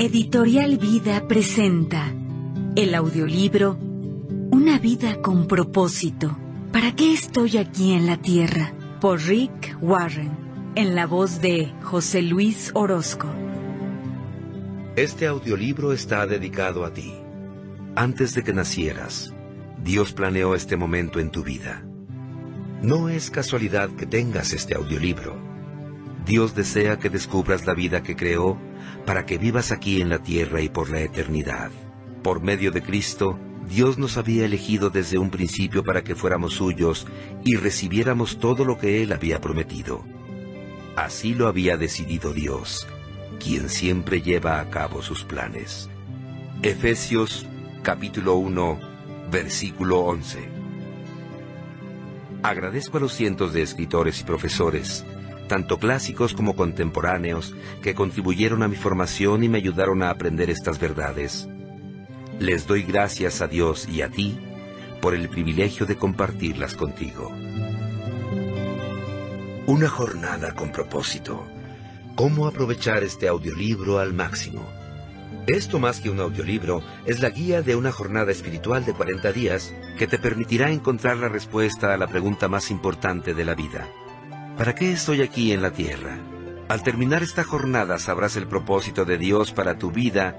Editorial Vida presenta el audiolibro Una vida con propósito. ¿Para qué estoy aquí en la tierra? Por Rick Warren, en la voz de José Luis Orozco. Este audiolibro está dedicado a ti. Antes de que nacieras, Dios planeó este momento en tu vida. No es casualidad que tengas este audiolibro. Dios desea que descubras la vida que creó para que vivas aquí en la tierra y por la eternidad. Por medio de Cristo, Dios nos había elegido desde un principio para que fuéramos suyos y recibiéramos todo lo que Él había prometido. Así lo había decidido Dios, quien siempre lleva a cabo sus planes. Efesios capítulo 1, versículo 11. Agradezco a los cientos de escritores y profesores tanto clásicos como contemporáneos, que contribuyeron a mi formación y me ayudaron a aprender estas verdades. Les doy gracias a Dios y a ti por el privilegio de compartirlas contigo. Una jornada con propósito. ¿Cómo aprovechar este audiolibro al máximo? Esto más que un audiolibro es la guía de una jornada espiritual de 40 días que te permitirá encontrar la respuesta a la pregunta más importante de la vida. ¿Para qué estoy aquí en la tierra? Al terminar esta jornada sabrás el propósito de Dios para tu vida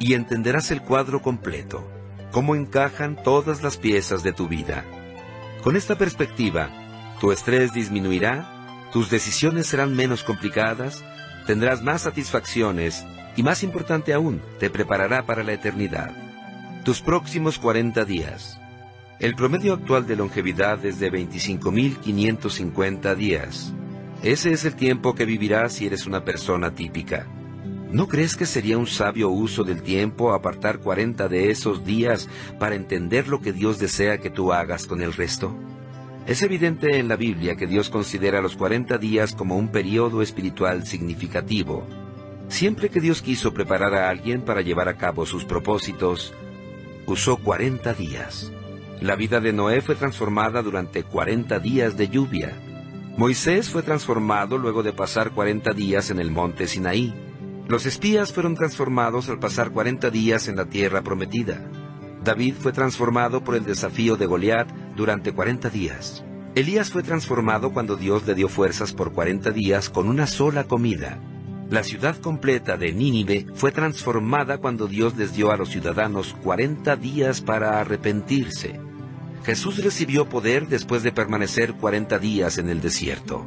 y entenderás el cuadro completo, cómo encajan todas las piezas de tu vida. Con esta perspectiva, tu estrés disminuirá, tus decisiones serán menos complicadas, tendrás más satisfacciones y más importante aún, te preparará para la eternidad. Tus próximos 40 días el promedio actual de longevidad es de 25.550 días. Ese es el tiempo que vivirás si eres una persona típica. ¿No crees que sería un sabio uso del tiempo apartar 40 de esos días para entender lo que Dios desea que tú hagas con el resto? Es evidente en la Biblia que Dios considera los 40 días como un periodo espiritual significativo. Siempre que Dios quiso preparar a alguien para llevar a cabo sus propósitos, usó 40 días. La vida de Noé fue transformada durante 40 días de lluvia. Moisés fue transformado luego de pasar 40 días en el monte Sinaí. Los espías fueron transformados al pasar 40 días en la tierra prometida. David fue transformado por el desafío de Goliat durante 40 días. Elías fue transformado cuando Dios le dio fuerzas por 40 días con una sola comida. La ciudad completa de Nínive fue transformada cuando Dios les dio a los ciudadanos 40 días para arrepentirse. Jesús recibió poder después de permanecer cuarenta días en el desierto.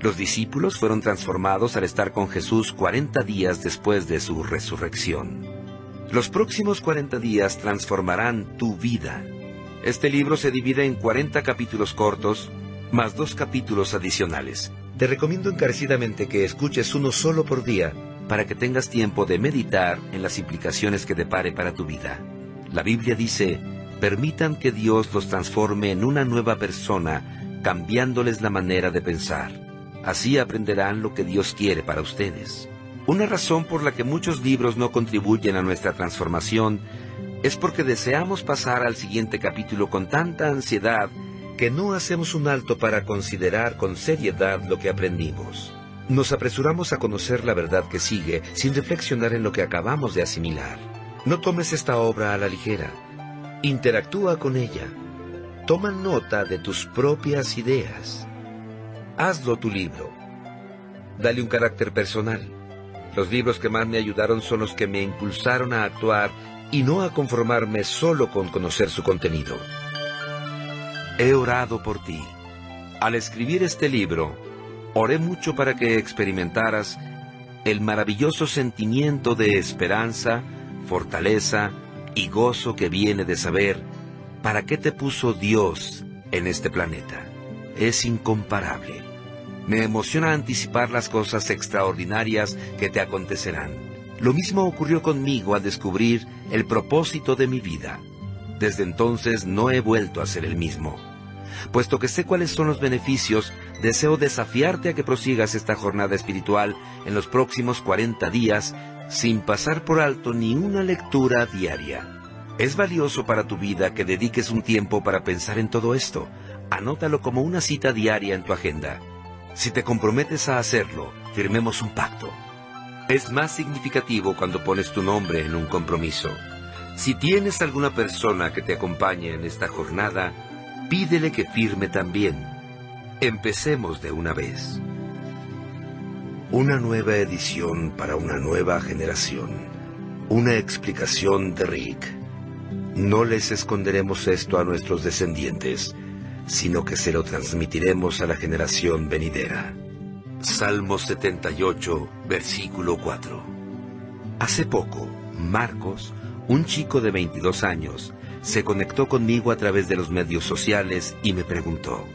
Los discípulos fueron transformados al estar con Jesús cuarenta días después de su resurrección. Los próximos cuarenta días transformarán tu vida. Este libro se divide en cuarenta capítulos cortos, más dos capítulos adicionales. Te recomiendo encarecidamente que escuches uno solo por día para que tengas tiempo de meditar en las implicaciones que depare para tu vida. La Biblia dice, permitan que Dios los transforme en una nueva persona, cambiándoles la manera de pensar. Así aprenderán lo que Dios quiere para ustedes. Una razón por la que muchos libros no contribuyen a nuestra transformación es porque deseamos pasar al siguiente capítulo con tanta ansiedad que no hacemos un alto para considerar con seriedad lo que aprendimos. Nos apresuramos a conocer la verdad que sigue sin reflexionar en lo que acabamos de asimilar. No tomes esta obra a la ligera. Interactúa con ella. Toma nota de tus propias ideas. Hazlo tu libro. Dale un carácter personal. Los libros que más me ayudaron son los que me impulsaron a actuar y no a conformarme solo con conocer su contenido. He orado por ti. Al escribir este libro, oré mucho para que experimentaras el maravilloso sentimiento de esperanza, fortaleza y gozo que viene de saber para qué te puso Dios en este planeta. Es incomparable. Me emociona anticipar las cosas extraordinarias que te acontecerán. Lo mismo ocurrió conmigo al descubrir el propósito de mi vida. Desde entonces no he vuelto a ser el mismo. Puesto que sé cuáles son los beneficios, deseo desafiarte a que prosigas esta jornada espiritual en los próximos 40 días sin pasar por alto ni una lectura diaria. Es valioso para tu vida que dediques un tiempo para pensar en todo esto. Anótalo como una cita diaria en tu agenda. Si te comprometes a hacerlo, firmemos un pacto. Es más significativo cuando pones tu nombre en un compromiso. Si tienes alguna persona que te acompañe en esta jornada, pídele que firme también. Empecemos de una vez. Una nueva edición para una nueva generación. Una explicación de Rick. No les esconderemos esto a nuestros descendientes, sino que se lo transmitiremos a la generación venidera. Salmo 78, versículo 4. Hace poco, Marcos, un chico de 22 años, se conectó conmigo a través de los medios sociales y me preguntó,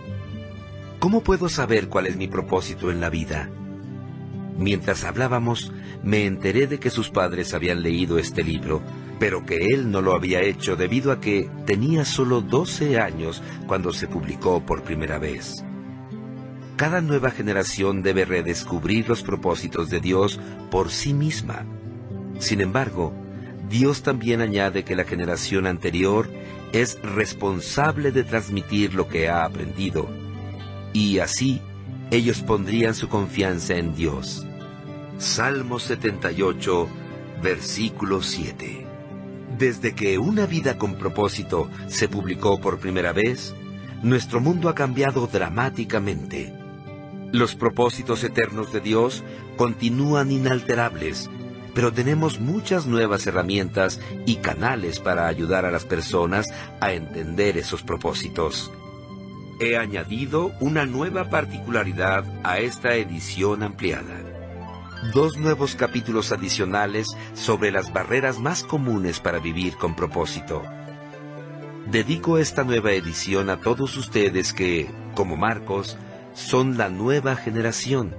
¿Cómo puedo saber cuál es mi propósito en la vida? Mientras hablábamos, me enteré de que sus padres habían leído este libro pero que él no lo había hecho debido a que tenía solo 12 años cuando se publicó por primera vez. Cada nueva generación debe redescubrir los propósitos de Dios por sí misma. Sin embargo, Dios también añade que la generación anterior es responsable de transmitir lo que ha aprendido, y así ellos pondrían su confianza en Dios. Salmo 78, versículo 7. Desde que Una vida con propósito se publicó por primera vez, nuestro mundo ha cambiado dramáticamente. Los propósitos eternos de Dios continúan inalterables, pero tenemos muchas nuevas herramientas y canales para ayudar a las personas a entender esos propósitos. He añadido una nueva particularidad a esta edición ampliada dos nuevos capítulos adicionales sobre las barreras más comunes para vivir con propósito. Dedico esta nueva edición a todos ustedes que, como Marcos, son la nueva generación,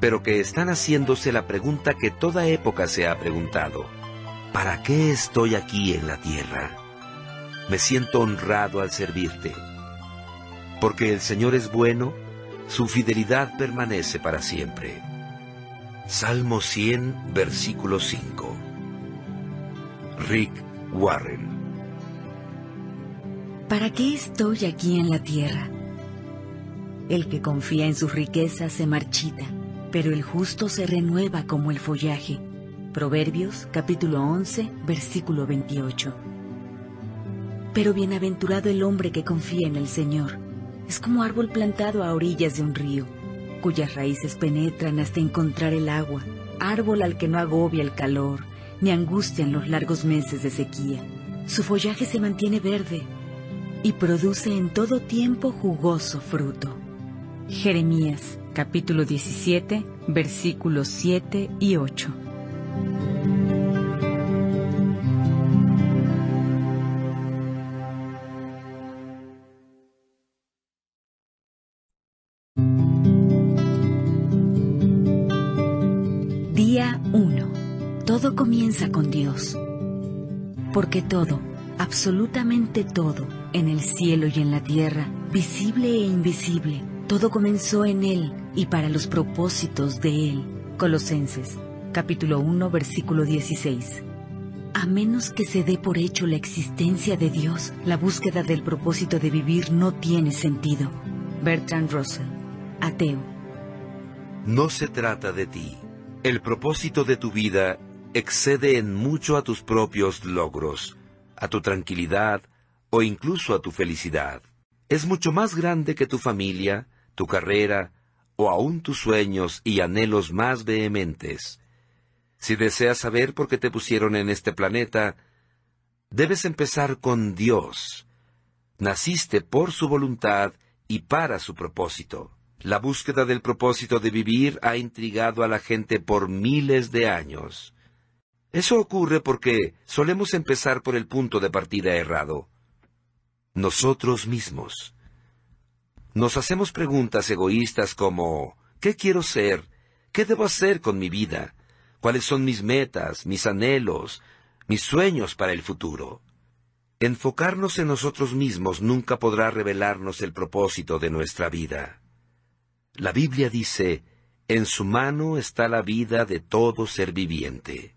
pero que están haciéndose la pregunta que toda época se ha preguntado. ¿Para qué estoy aquí en la tierra? Me siento honrado al servirte. Porque el Señor es bueno, su fidelidad permanece para siempre. Salmo 100, versículo 5. Rick Warren. ¿Para qué estoy aquí en la tierra? El que confía en sus riquezas se marchita, pero el justo se renueva como el follaje. Proverbios capítulo 11, versículo 28. Pero bienaventurado el hombre que confía en el Señor. Es como árbol plantado a orillas de un río cuyas raíces penetran hasta encontrar el agua, árbol al que no agobia el calor, ni angustia en los largos meses de sequía. Su follaje se mantiene verde y produce en todo tiempo jugoso fruto. Jeremías capítulo 17 versículos 7 y 8. Con Dios. Porque todo, absolutamente todo, en el cielo y en la tierra, visible e invisible, todo comenzó en Él y para los propósitos de Él. Colosenses, capítulo 1, versículo 16. A menos que se dé por hecho la existencia de Dios, la búsqueda del propósito de vivir no tiene sentido. Bertrand Russell, ateo. No se trata de ti. El propósito de tu vida excede en mucho a tus propios logros, a tu tranquilidad o incluso a tu felicidad. Es mucho más grande que tu familia, tu carrera o aún tus sueños y anhelos más vehementes. Si deseas saber por qué te pusieron en este planeta, debes empezar con Dios. Naciste por su voluntad y para su propósito. La búsqueda del propósito de vivir ha intrigado a la gente por miles de años. Eso ocurre porque solemos empezar por el punto de partida errado. Nosotros mismos. Nos hacemos preguntas egoístas como ¿qué quiero ser? ¿Qué debo hacer con mi vida? ¿Cuáles son mis metas, mis anhelos, mis sueños para el futuro? Enfocarnos en nosotros mismos nunca podrá revelarnos el propósito de nuestra vida. La Biblia dice, en su mano está la vida de todo ser viviente.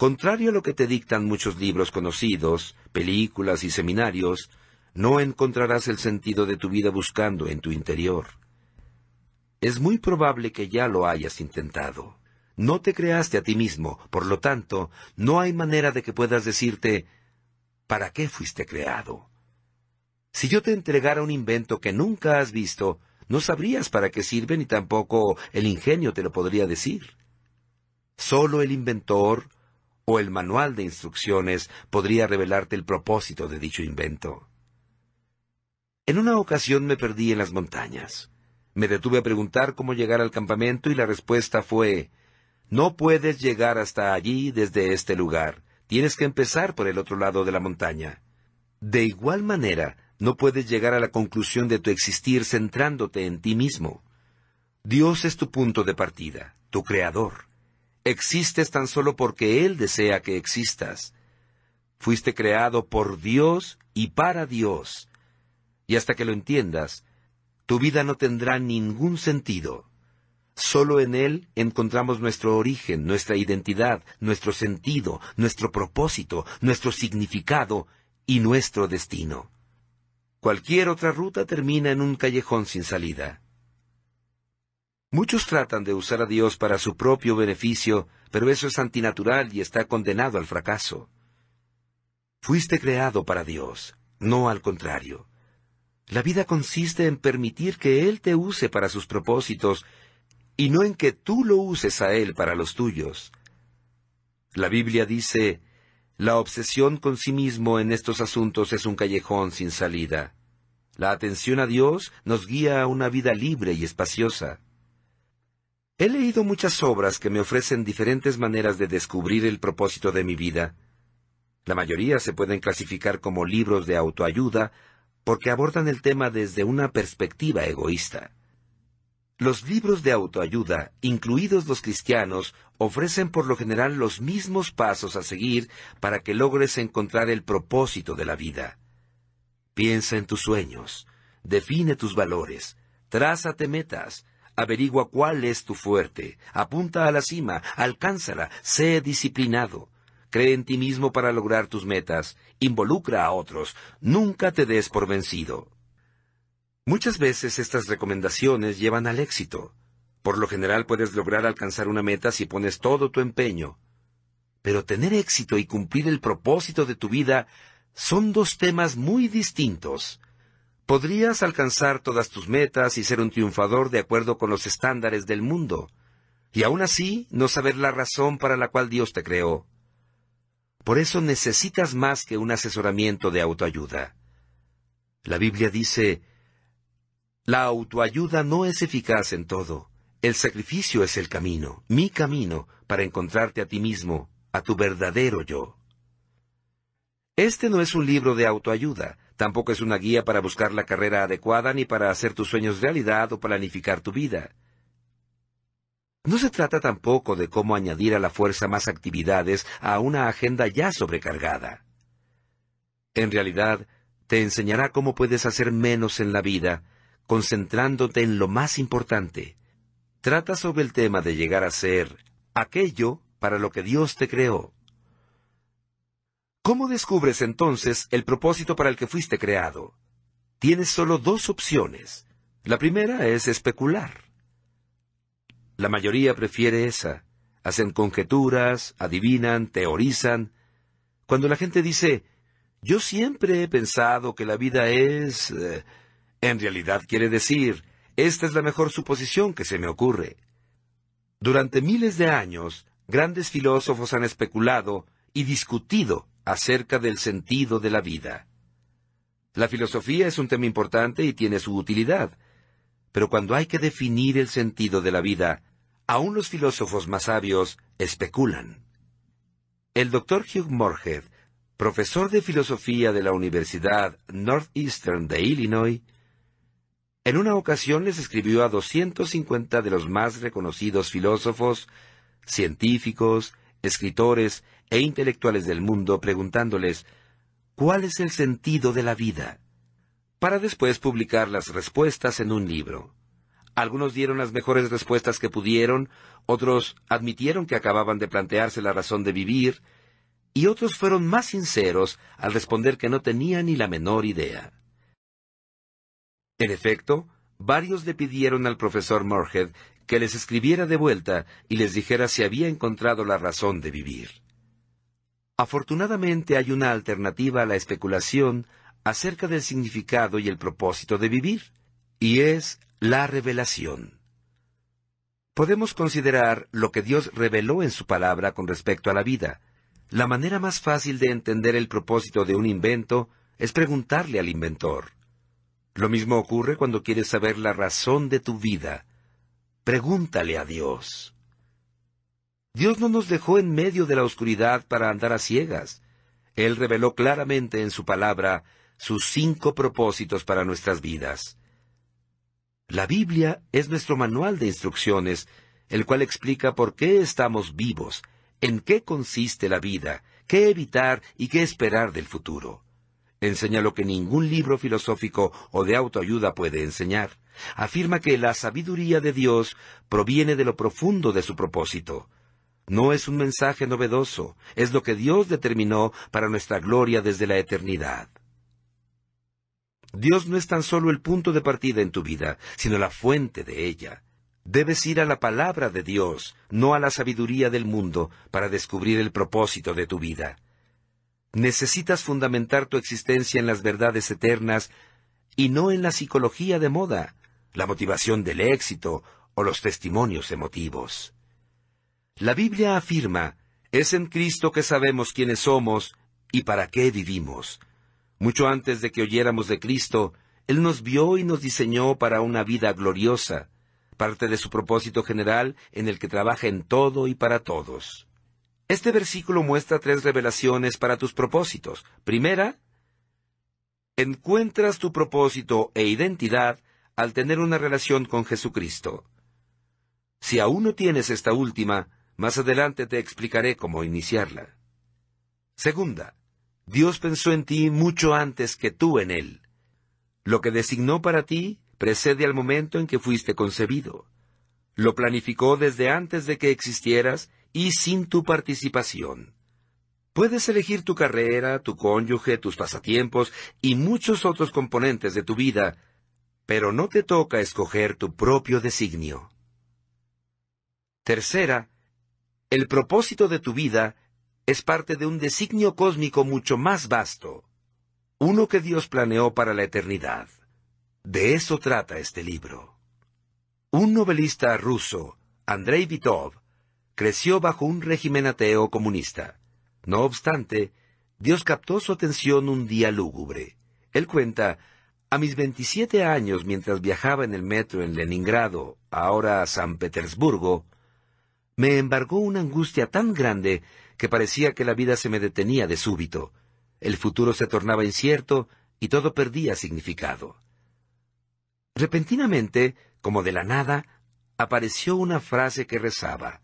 Contrario a lo que te dictan muchos libros conocidos, películas y seminarios, no encontrarás el sentido de tu vida buscando en tu interior. Es muy probable que ya lo hayas intentado. no te creaste a ti mismo, por lo tanto, no hay manera de que puedas decirte, ¿para qué fuiste creado? Si yo te entregara un invento que nunca has visto, no sabrías para qué sirve ni tampoco el ingenio te lo podría decir. Solo el inventor o el manual de instrucciones podría revelarte el propósito de dicho invento. En una ocasión me perdí en las montañas. Me detuve a preguntar cómo llegar al campamento y la respuesta fue, no puedes llegar hasta allí desde este lugar, tienes que empezar por el otro lado de la montaña. De igual manera, no puedes llegar a la conclusión de tu existir centrándote en ti mismo. Dios es tu punto de partida, tu creador. Existes tan solo porque Él desea que existas. Fuiste creado por Dios y para Dios. Y hasta que lo entiendas, tu vida no tendrá ningún sentido. Solo en Él encontramos nuestro origen, nuestra identidad, nuestro sentido, nuestro propósito, nuestro significado y nuestro destino. Cualquier otra ruta termina en un callejón sin salida. Muchos tratan de usar a Dios para su propio beneficio, pero eso es antinatural y está condenado al fracaso. Fuiste creado para Dios, no al contrario. La vida consiste en permitir que Él te use para sus propósitos y no en que tú lo uses a Él para los tuyos. La Biblia dice, la obsesión con sí mismo en estos asuntos es un callejón sin salida. La atención a Dios nos guía a una vida libre y espaciosa. He leído muchas obras que me ofrecen diferentes maneras de descubrir el propósito de mi vida. La mayoría se pueden clasificar como libros de autoayuda porque abordan el tema desde una perspectiva egoísta. Los libros de autoayuda, incluidos los cristianos, ofrecen por lo general los mismos pasos a seguir para que logres encontrar el propósito de la vida. Piensa en tus sueños, define tus valores, trázate metas, Averigua cuál es tu fuerte, apunta a la cima, alcánzala, sé disciplinado. Cree en ti mismo para lograr tus metas, involucra a otros, nunca te des por vencido. Muchas veces estas recomendaciones llevan al éxito. Por lo general puedes lograr alcanzar una meta si pones todo tu empeño. Pero tener éxito y cumplir el propósito de tu vida son dos temas muy distintos. Podrías alcanzar todas tus metas y ser un triunfador de acuerdo con los estándares del mundo, y aún así no saber la razón para la cual Dios te creó. Por eso necesitas más que un asesoramiento de autoayuda. La Biblia dice, la autoayuda no es eficaz en todo. El sacrificio es el camino, mi camino, para encontrarte a ti mismo, a tu verdadero yo. Este no es un libro de autoayuda, Tampoco es una guía para buscar la carrera adecuada ni para hacer tus sueños realidad o planificar tu vida. No se trata tampoco de cómo añadir a la fuerza más actividades a una agenda ya sobrecargada. En realidad, te enseñará cómo puedes hacer menos en la vida, concentrándote en lo más importante. Trata sobre el tema de llegar a ser aquello para lo que Dios te creó. ¿Cómo descubres entonces el propósito para el que fuiste creado? Tienes solo dos opciones. La primera es especular. La mayoría prefiere esa. Hacen conjeturas, adivinan, teorizan. Cuando la gente dice, yo siempre he pensado que la vida es... Eh", en realidad quiere decir, esta es la mejor suposición que se me ocurre. Durante miles de años, grandes filósofos han especulado y discutido acerca del sentido de la vida. La filosofía es un tema importante y tiene su utilidad, pero cuando hay que definir el sentido de la vida, aún los filósofos más sabios especulan. El doctor Hugh Morhead, profesor de filosofía de la Universidad Northeastern de Illinois, en una ocasión les escribió a 250 de los más reconocidos filósofos, científicos, escritores e intelectuales del mundo preguntándoles ¿Cuál es el sentido de la vida? para después publicar las respuestas en un libro. Algunos dieron las mejores respuestas que pudieron, otros admitieron que acababan de plantearse la razón de vivir, y otros fueron más sinceros al responder que no tenían ni la menor idea. En efecto, varios le pidieron al profesor Morhead que les escribiera de vuelta y les dijera si había encontrado la razón de vivir. Afortunadamente hay una alternativa a la especulación acerca del significado y el propósito de vivir, y es la revelación. Podemos considerar lo que Dios reveló en su palabra con respecto a la vida. La manera más fácil de entender el propósito de un invento es preguntarle al inventor. Lo mismo ocurre cuando quieres saber la razón de tu vida. Pregúntale a Dios. Dios no nos dejó en medio de la oscuridad para andar a ciegas. Él reveló claramente en su palabra sus cinco propósitos para nuestras vidas. La Biblia es nuestro manual de instrucciones, el cual explica por qué estamos vivos, en qué consiste la vida, qué evitar y qué esperar del futuro. Enseña lo que ningún libro filosófico o de autoayuda puede enseñar. Afirma que la sabiduría de Dios proviene de lo profundo de su propósito. No es un mensaje novedoso, es lo que Dios determinó para nuestra gloria desde la eternidad. Dios no es tan solo el punto de partida en tu vida, sino la fuente de ella. Debes ir a la palabra de Dios, no a la sabiduría del mundo, para descubrir el propósito de tu vida. Necesitas fundamentar tu existencia en las verdades eternas y no en la psicología de moda, la motivación del éxito o los testimonios emotivos. La Biblia afirma, es en Cristo que sabemos quiénes somos y para qué vivimos. Mucho antes de que oyéramos de Cristo, Él nos vio y nos diseñó para una vida gloriosa, parte de su propósito general en el que trabaja en todo y para todos. Este versículo muestra tres revelaciones para tus propósitos. Primera, encuentras tu propósito e identidad al tener una relación con Jesucristo. Si aún no tienes esta última, más adelante te explicaré cómo iniciarla. Segunda, Dios pensó en ti mucho antes que tú en Él. Lo que designó para ti precede al momento en que fuiste concebido. Lo planificó desde antes de que existieras y sin tu participación. Puedes elegir tu carrera, tu cónyuge, tus pasatiempos y muchos otros componentes de tu vida, pero no te toca escoger tu propio designio. Tercera, el propósito de tu vida es parte de un designio cósmico mucho más vasto, uno que Dios planeó para la eternidad. De eso trata este libro. Un novelista ruso, Andrei Vitov, creció bajo un régimen ateo comunista. No obstante, Dios captó su atención un día lúgubre. Él cuenta, a mis 27 años mientras viajaba en el metro en Leningrado, ahora San Petersburgo, me embargó una angustia tan grande que parecía que la vida se me detenía de súbito. El futuro se tornaba incierto y todo perdía significado. Repentinamente, como de la nada, apareció una frase que rezaba,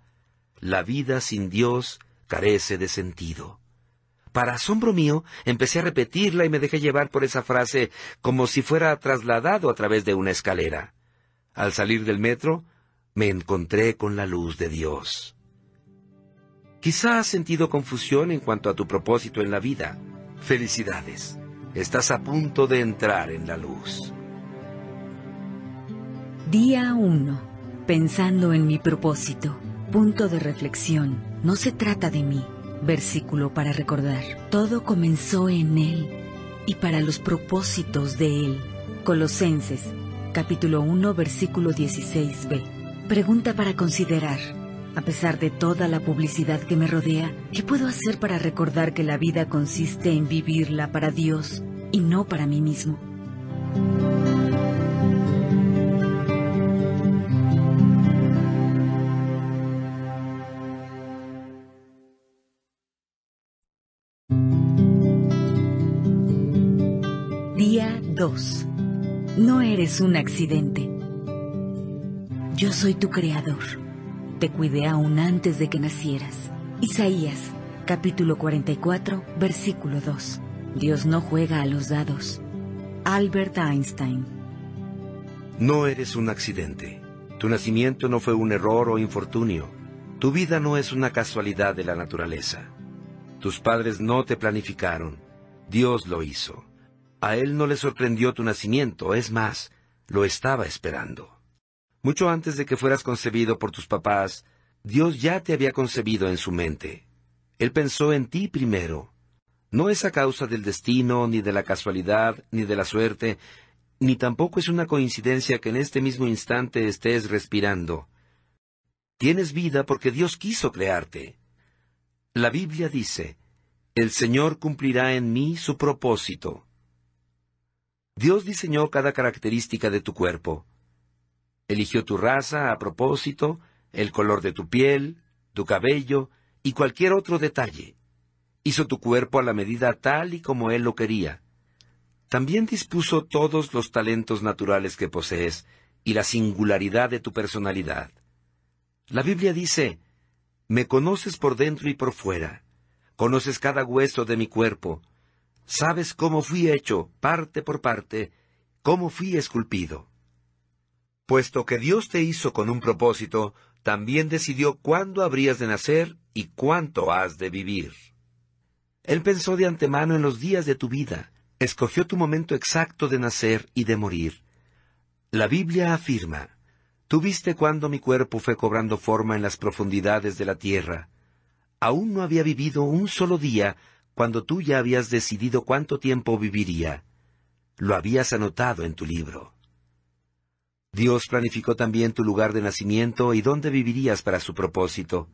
La vida sin Dios carece de sentido. Para asombro mío, empecé a repetirla y me dejé llevar por esa frase como si fuera trasladado a través de una escalera. Al salir del metro, me encontré con la luz de Dios. Quizá has sentido confusión en cuanto a tu propósito en la vida. Felicidades. Estás a punto de entrar en la luz. Día 1. Pensando en mi propósito. Punto de reflexión. No se trata de mí. Versículo para recordar. Todo comenzó en Él y para los propósitos de Él. Colosenses, capítulo 1, versículo 16b. Pregunta para considerar. A pesar de toda la publicidad que me rodea, ¿qué puedo hacer para recordar que la vida consiste en vivirla para Dios y no para mí mismo? Día 2. No eres un accidente. Yo soy tu creador. Te cuidé aún antes de que nacieras. Isaías, capítulo 44, versículo 2. Dios no juega a los dados. Albert Einstein. No eres un accidente. Tu nacimiento no fue un error o infortunio. Tu vida no es una casualidad de la naturaleza. Tus padres no te planificaron. Dios lo hizo. A Él no le sorprendió tu nacimiento, es más, lo estaba esperando. Mucho antes de que fueras concebido por tus papás, Dios ya te había concebido en su mente. Él pensó en ti primero. No es a causa del destino, ni de la casualidad, ni de la suerte, ni tampoco es una coincidencia que en este mismo instante estés respirando. Tienes vida porque Dios quiso crearte. La Biblia dice, El Señor cumplirá en mí su propósito. Dios diseñó cada característica de tu cuerpo. Eligió tu raza a propósito, el color de tu piel, tu cabello y cualquier otro detalle. Hizo tu cuerpo a la medida tal y como Él lo quería. También dispuso todos los talentos naturales que posees y la singularidad de tu personalidad. La Biblia dice, Me conoces por dentro y por fuera, conoces cada hueso de mi cuerpo, sabes cómo fui hecho, parte por parte, cómo fui esculpido. Puesto que Dios te hizo con un propósito, también decidió cuándo habrías de nacer y cuánto has de vivir. Él pensó de antemano en los días de tu vida, escogió tu momento exacto de nacer y de morir. La Biblia afirma, Tú viste cuando mi cuerpo fue cobrando forma en las profundidades de la tierra. Aún no había vivido un solo día cuando tú ya habías decidido cuánto tiempo viviría. Lo habías anotado en tu libro. Dios planificó también tu lugar de nacimiento y dónde vivirías para su propósito.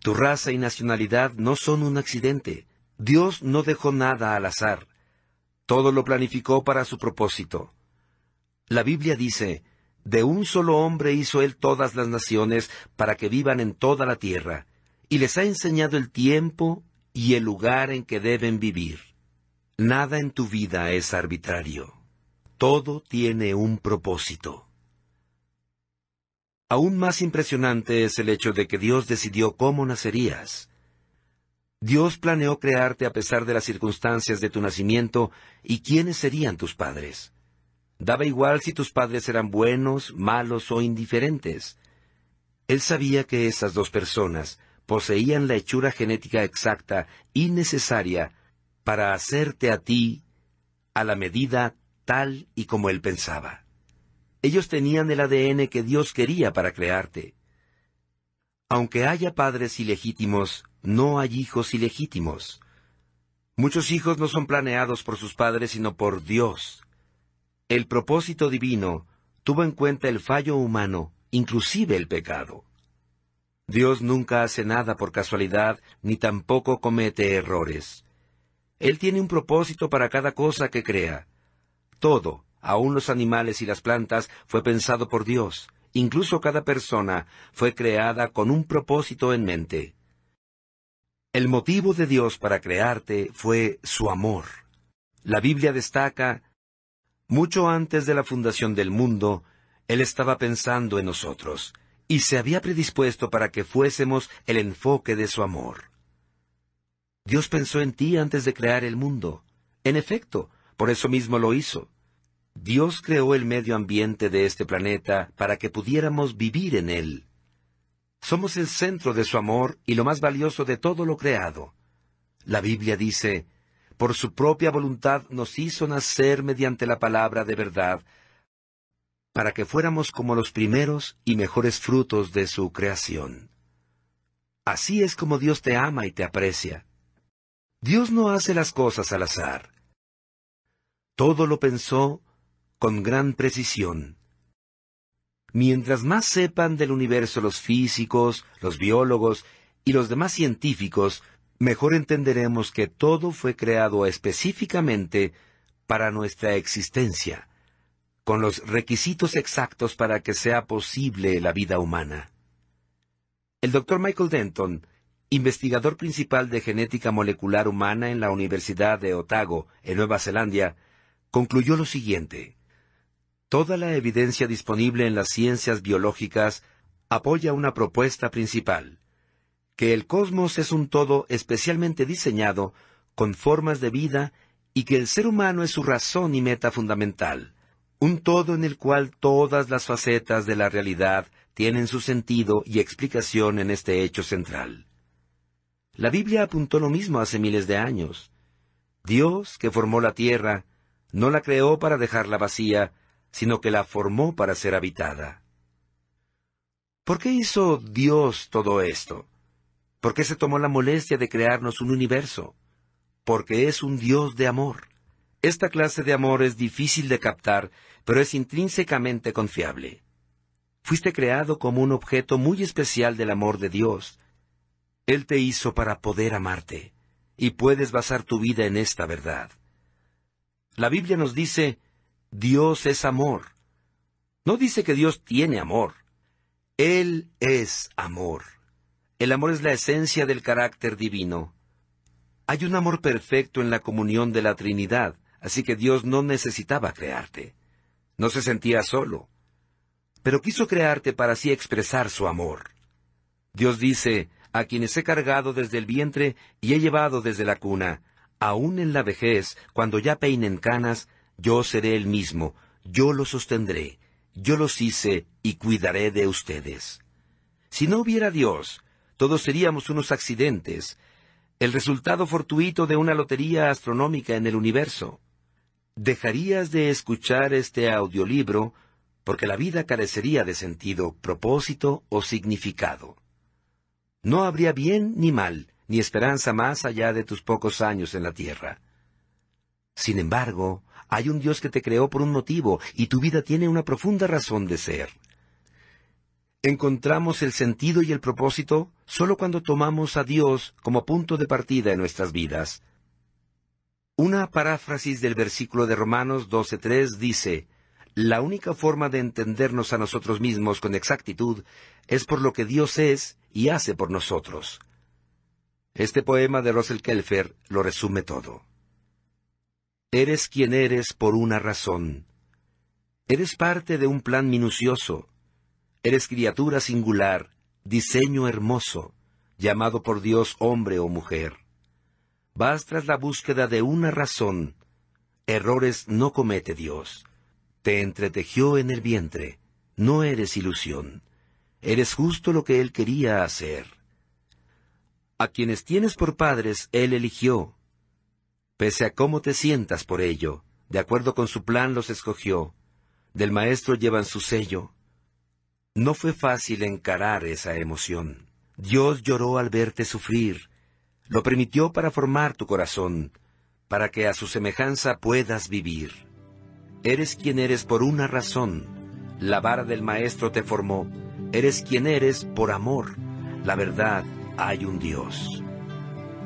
Tu raza y nacionalidad no son un accidente. Dios no dejó nada al azar. Todo lo planificó para su propósito. La Biblia dice, De un solo hombre hizo él todas las naciones para que vivan en toda la tierra, y les ha enseñado el tiempo y el lugar en que deben vivir. Nada en tu vida es arbitrario. Todo tiene un propósito. Aún más impresionante es el hecho de que Dios decidió cómo nacerías. Dios planeó crearte a pesar de las circunstancias de tu nacimiento y quiénes serían tus padres. Daba igual si tus padres eran buenos, malos o indiferentes. Él sabía que esas dos personas poseían la hechura genética exacta y necesaria para hacerte a ti a la medida y como él pensaba. Ellos tenían el ADN que Dios quería para crearte. Aunque haya padres ilegítimos, no hay hijos ilegítimos. Muchos hijos no son planeados por sus padres, sino por Dios. El propósito divino tuvo en cuenta el fallo humano, inclusive el pecado. Dios nunca hace nada por casualidad, ni tampoco comete errores. Él tiene un propósito para cada cosa que crea. Todo, aun los animales y las plantas, fue pensado por Dios. Incluso cada persona fue creada con un propósito en mente. El motivo de Dios para crearte fue su amor. La Biblia destaca, mucho antes de la fundación del mundo, Él estaba pensando en nosotros, y se había predispuesto para que fuésemos el enfoque de su amor. Dios pensó en ti antes de crear el mundo. En efecto, por eso mismo lo hizo. Dios creó el medio ambiente de este planeta para que pudiéramos vivir en él. Somos el centro de su amor y lo más valioso de todo lo creado. La Biblia dice, por su propia voluntad nos hizo nacer mediante la palabra de verdad, para que fuéramos como los primeros y mejores frutos de su creación. Así es como Dios te ama y te aprecia. Dios no hace las cosas al azar. Todo lo pensó con gran precisión. Mientras más sepan del universo los físicos, los biólogos y los demás científicos, mejor entenderemos que todo fue creado específicamente para nuestra existencia, con los requisitos exactos para que sea posible la vida humana. El doctor Michael Denton, investigador principal de genética molecular humana en la Universidad de Otago, en Nueva Zelanda, concluyó lo siguiente. Toda la evidencia disponible en las ciencias biológicas apoya una propuesta principal, que el cosmos es un todo especialmente diseñado con formas de vida y que el ser humano es su razón y meta fundamental, un todo en el cual todas las facetas de la realidad tienen su sentido y explicación en este hecho central. La Biblia apuntó lo mismo hace miles de años. Dios, que formó la tierra, no la creó para dejarla vacía, sino que la formó para ser habitada. ¿Por qué hizo Dios todo esto? ¿Por qué se tomó la molestia de crearnos un universo? Porque es un Dios de amor. Esta clase de amor es difícil de captar, pero es intrínsecamente confiable. Fuiste creado como un objeto muy especial del amor de Dios. Él te hizo para poder amarte, y puedes basar tu vida en esta verdad. La Biblia nos dice, Dios es amor. No dice que Dios tiene amor. Él es amor. El amor es la esencia del carácter divino. Hay un amor perfecto en la comunión de la Trinidad, así que Dios no necesitaba crearte. No se sentía solo. Pero quiso crearte para así expresar su amor. Dios dice, a quienes he cargado desde el vientre y he llevado desde la cuna, aun en la vejez, cuando ya peinen canas, yo seré el mismo, yo los sostendré, yo los hice y cuidaré de ustedes. Si no hubiera Dios, todos seríamos unos accidentes, el resultado fortuito de una lotería astronómica en el universo. Dejarías de escuchar este audiolibro porque la vida carecería de sentido, propósito o significado. No habría bien ni mal, ni esperanza más allá de tus pocos años en la tierra. Sin embargo, hay un Dios que te creó por un motivo y tu vida tiene una profunda razón de ser encontramos el sentido y el propósito solo cuando tomamos a Dios como punto de partida en nuestras vidas. Una paráfrasis del versículo de Romanos 12.3 dice, La única forma de entendernos a nosotros mismos con exactitud es por lo que Dios es y hace por nosotros. Este poema de Russell Kelfer lo resume todo. Eres quien eres por una razón. Eres parte de un plan minucioso, Eres criatura singular, diseño hermoso, llamado por Dios hombre o mujer. Vas tras la búsqueda de una razón. Errores no comete Dios. Te entretejió en el vientre. No eres ilusión. Eres justo lo que Él quería hacer. A quienes tienes por padres, Él eligió. Pese a cómo te sientas por ello, de acuerdo con su plan los escogió. Del Maestro llevan su sello. No fue fácil encarar esa emoción. Dios lloró al verte sufrir. Lo permitió para formar tu corazón, para que a su semejanza puedas vivir. Eres quien eres por una razón. La vara del Maestro te formó. Eres quien eres por amor. La verdad, hay un Dios.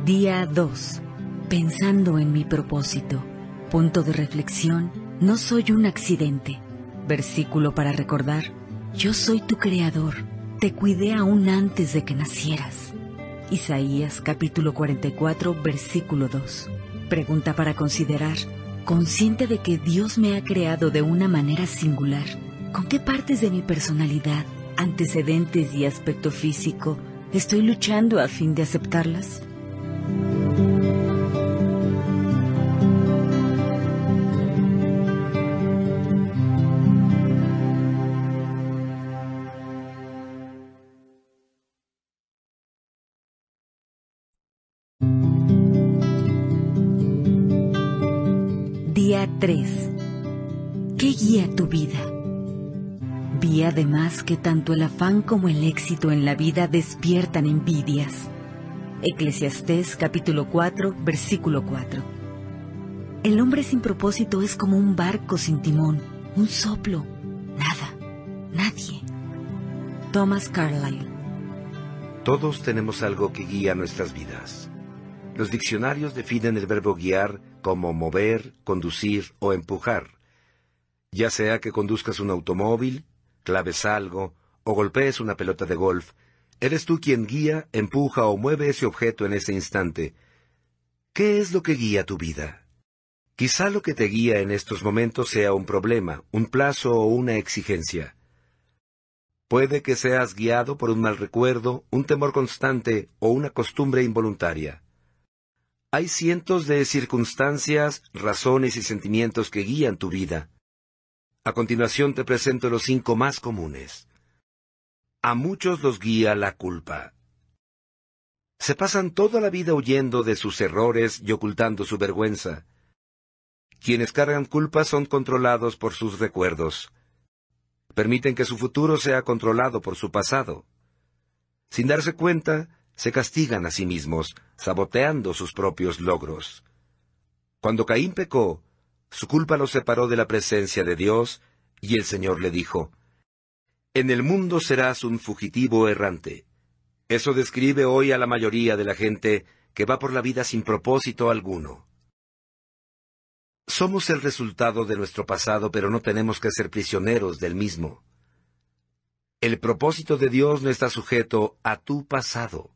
Día 2. Pensando en mi propósito. Punto de reflexión. No soy un accidente. Versículo para recordar. Yo soy tu creador, te cuidé aún antes de que nacieras. Isaías capítulo 44 versículo 2. Pregunta para considerar. Consciente de que Dios me ha creado de una manera singular, ¿con qué partes de mi personalidad, antecedentes y aspecto físico estoy luchando a fin de aceptarlas? Día 3. ¿Qué guía tu vida? Vi además que tanto el afán como el éxito en la vida despiertan envidias. Eclesiastés capítulo 4, versículo 4. El hombre sin propósito es como un barco sin timón, un soplo, nada, nadie. Thomas Carlyle. Todos tenemos algo que guía nuestras vidas. Los diccionarios definen el verbo guiar como mover, conducir o empujar. Ya sea que conduzcas un automóvil, claves algo o golpees una pelota de golf, eres tú quien guía, empuja o mueve ese objeto en ese instante. ¿Qué es lo que guía tu vida? Quizá lo que te guía en estos momentos sea un problema, un plazo o una exigencia. Puede que seas guiado por un mal recuerdo, un temor constante o una costumbre involuntaria. Hay cientos de circunstancias, razones y sentimientos que guían tu vida. A continuación te presento los cinco más comunes. A muchos los guía la culpa. Se pasan toda la vida huyendo de sus errores y ocultando su vergüenza. Quienes cargan culpa son controlados por sus recuerdos. Permiten que su futuro sea controlado por su pasado. Sin darse cuenta, se castigan a sí mismos, saboteando sus propios logros. Cuando Caín pecó, su culpa lo separó de la presencia de Dios, y el Señor le dijo, En el mundo serás un fugitivo errante. Eso describe hoy a la mayoría de la gente que va por la vida sin propósito alguno. Somos el resultado de nuestro pasado, pero no tenemos que ser prisioneros del mismo. El propósito de Dios no está sujeto a tu pasado.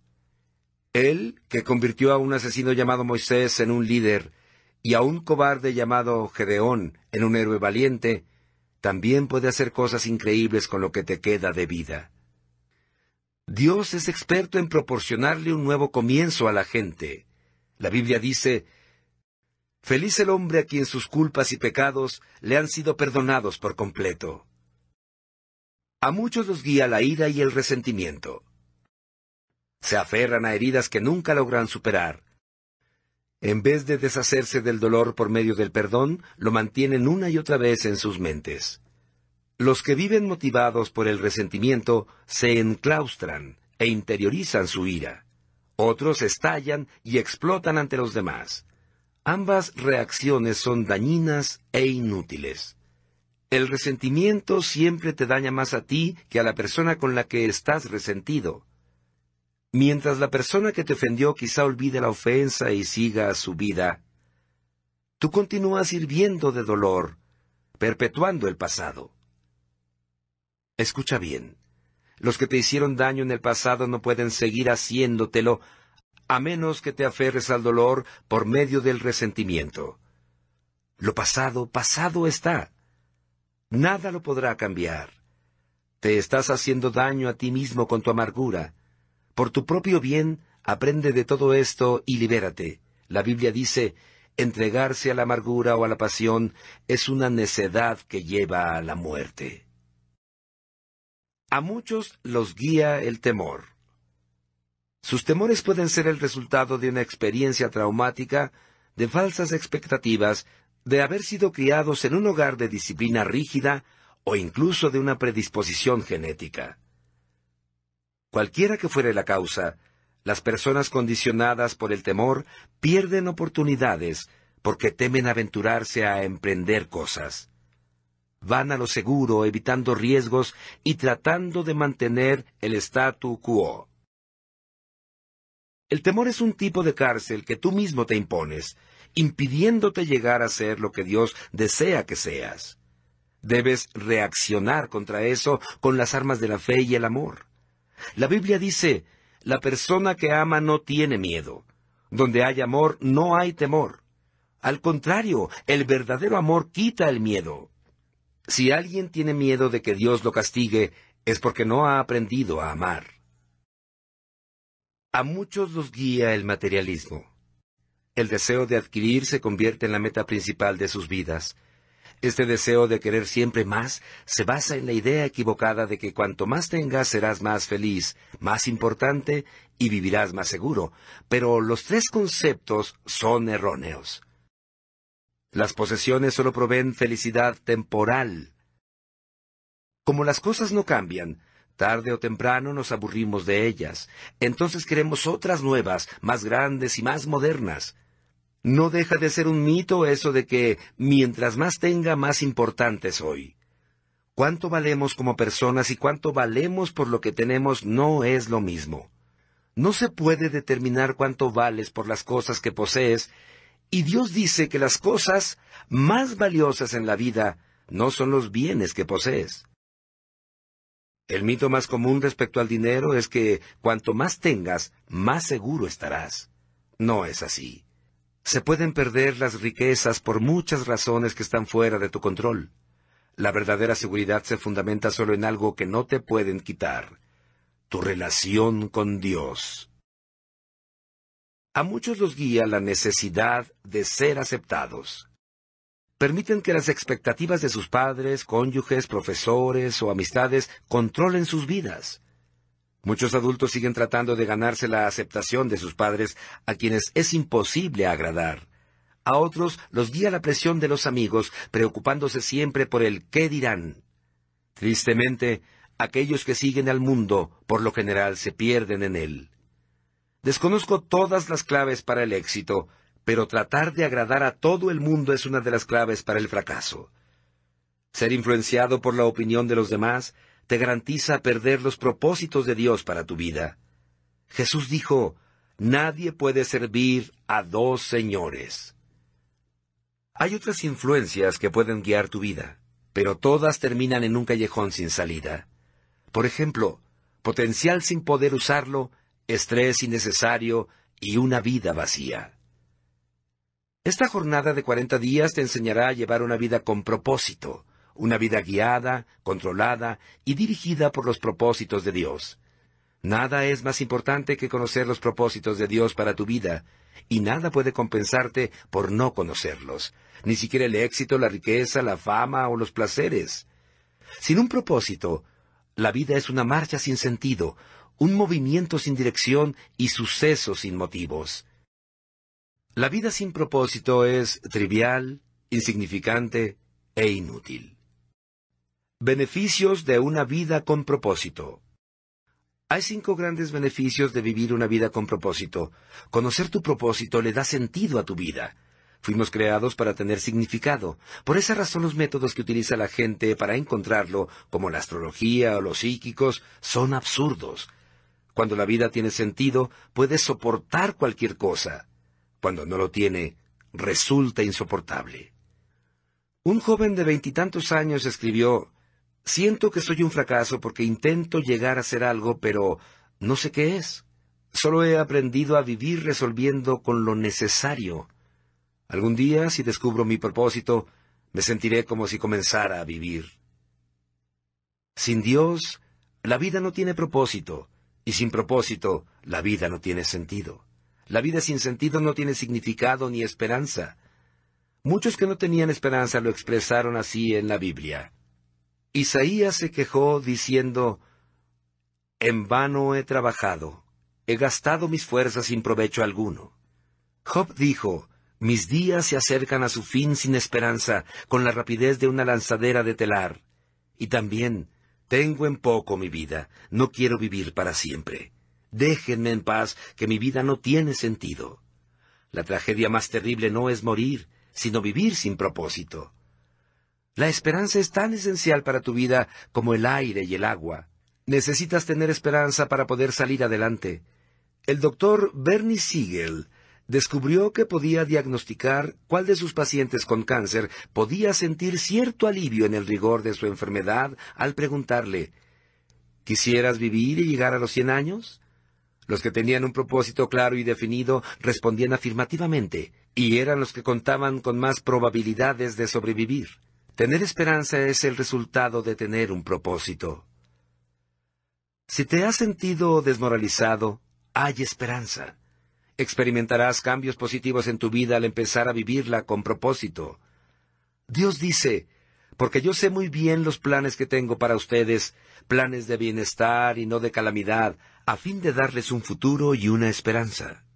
Él, que convirtió a un asesino llamado Moisés en un líder y a un cobarde llamado Gedeón en un héroe valiente, también puede hacer cosas increíbles con lo que te queda de vida. Dios es experto en proporcionarle un nuevo comienzo a la gente. La Biblia dice, Feliz el hombre a quien sus culpas y pecados le han sido perdonados por completo. A muchos los guía la ira y el resentimiento. Se aferran a heridas que nunca logran superar. En vez de deshacerse del dolor por medio del perdón, lo mantienen una y otra vez en sus mentes. Los que viven motivados por el resentimiento se enclaustran e interiorizan su ira. Otros estallan y explotan ante los demás. Ambas reacciones son dañinas e inútiles. El resentimiento siempre te daña más a ti que a la persona con la que estás resentido. Mientras la persona que te ofendió quizá olvide la ofensa y siga su vida, tú continúas hirviendo de dolor, perpetuando el pasado. Escucha bien. Los que te hicieron daño en el pasado no pueden seguir haciéndotelo a menos que te aferres al dolor por medio del resentimiento. Lo pasado, pasado está. Nada lo podrá cambiar. Te estás haciendo daño a ti mismo con tu amargura. Por tu propio bien, aprende de todo esto y libérate. La Biblia dice, entregarse a la amargura o a la pasión es una necedad que lleva a la muerte. A muchos los guía el temor. Sus temores pueden ser el resultado de una experiencia traumática, de falsas expectativas, de haber sido criados en un hogar de disciplina rígida o incluso de una predisposición genética. Cualquiera que fuere la causa, las personas condicionadas por el temor pierden oportunidades porque temen aventurarse a emprender cosas. Van a lo seguro evitando riesgos y tratando de mantener el statu quo. El temor es un tipo de cárcel que tú mismo te impones, impidiéndote llegar a ser lo que Dios desea que seas. Debes reaccionar contra eso con las armas de la fe y el amor. La Biblia dice, la persona que ama no tiene miedo. Donde hay amor no hay temor. Al contrario, el verdadero amor quita el miedo. Si alguien tiene miedo de que Dios lo castigue, es porque no ha aprendido a amar. A muchos los guía el materialismo. El deseo de adquirir se convierte en la meta principal de sus vidas. Este deseo de querer siempre más se basa en la idea equivocada de que cuanto más tengas serás más feliz, más importante y vivirás más seguro. Pero los tres conceptos son erróneos. Las posesiones solo proveen felicidad temporal. Como las cosas no cambian, Tarde o temprano nos aburrimos de ellas. Entonces queremos otras nuevas, más grandes y más modernas. No deja de ser un mito eso de que mientras más tenga, más importante soy. Cuánto valemos como personas y cuánto valemos por lo que tenemos no es lo mismo. No se puede determinar cuánto vales por las cosas que posees, y Dios dice que las cosas más valiosas en la vida no son los bienes que posees. El mito más común respecto al dinero es que cuanto más tengas, más seguro estarás. No es así. Se pueden perder las riquezas por muchas razones que están fuera de tu control. La verdadera seguridad se fundamenta solo en algo que no te pueden quitar, tu relación con Dios. A muchos los guía la necesidad de ser aceptados permiten que las expectativas de sus padres, cónyuges, profesores o amistades controlen sus vidas. Muchos adultos siguen tratando de ganarse la aceptación de sus padres, a quienes es imposible agradar. A otros los guía la presión de los amigos, preocupándose siempre por el qué dirán. Tristemente, aquellos que siguen al mundo, por lo general, se pierden en él. Desconozco todas las claves para el éxito, pero tratar de agradar a todo el mundo es una de las claves para el fracaso. Ser influenciado por la opinión de los demás te garantiza perder los propósitos de Dios para tu vida. Jesús dijo, Nadie puede servir a dos señores. Hay otras influencias que pueden guiar tu vida, pero todas terminan en un callejón sin salida. Por ejemplo, potencial sin poder usarlo, estrés innecesario y una vida vacía. Esta jornada de cuarenta días te enseñará a llevar una vida con propósito, una vida guiada, controlada y dirigida por los propósitos de Dios. Nada es más importante que conocer los propósitos de Dios para tu vida, y nada puede compensarte por no conocerlos, ni siquiera el éxito, la riqueza, la fama o los placeres. Sin un propósito, la vida es una marcha sin sentido, un movimiento sin dirección y sucesos sin motivos. La vida sin propósito es trivial, insignificante e inútil. Beneficios de una vida con propósito. Hay cinco grandes beneficios de vivir una vida con propósito. Conocer tu propósito le da sentido a tu vida. Fuimos creados para tener significado. Por esa razón los métodos que utiliza la gente para encontrarlo, como la astrología o los psíquicos, son absurdos. Cuando la vida tiene sentido, puedes soportar cualquier cosa. Cuando no lo tiene, resulta insoportable. Un joven de veintitantos años escribió, Siento que soy un fracaso porque intento llegar a ser algo, pero no sé qué es. Solo he aprendido a vivir resolviendo con lo necesario. Algún día, si descubro mi propósito, me sentiré como si comenzara a vivir. Sin Dios, la vida no tiene propósito, y sin propósito, la vida no tiene sentido. La vida sin sentido no tiene significado ni esperanza. Muchos que no tenían esperanza lo expresaron así en la Biblia. Isaías se quejó diciendo, En vano he trabajado, he gastado mis fuerzas sin provecho alguno. Job dijo, Mis días se acercan a su fin sin esperanza, con la rapidez de una lanzadera de telar. Y también, tengo en poco mi vida, no quiero vivir para siempre. Déjenme en paz, que mi vida no tiene sentido. La tragedia más terrible no es morir, sino vivir sin propósito. La esperanza es tan esencial para tu vida como el aire y el agua. Necesitas tener esperanza para poder salir adelante. El doctor Bernie Siegel descubrió que podía diagnosticar cuál de sus pacientes con cáncer podía sentir cierto alivio en el rigor de su enfermedad al preguntarle ¿Quisieras vivir y llegar a los cien años? Los que tenían un propósito claro y definido respondían afirmativamente, y eran los que contaban con más probabilidades de sobrevivir. Tener esperanza es el resultado de tener un propósito. Si te has sentido desmoralizado, hay esperanza. Experimentarás cambios positivos en tu vida al empezar a vivirla con propósito. Dios dice, porque yo sé muy bien los planes que tengo para ustedes, planes de bienestar y no de calamidad, a fin de darles un futuro y una esperanza.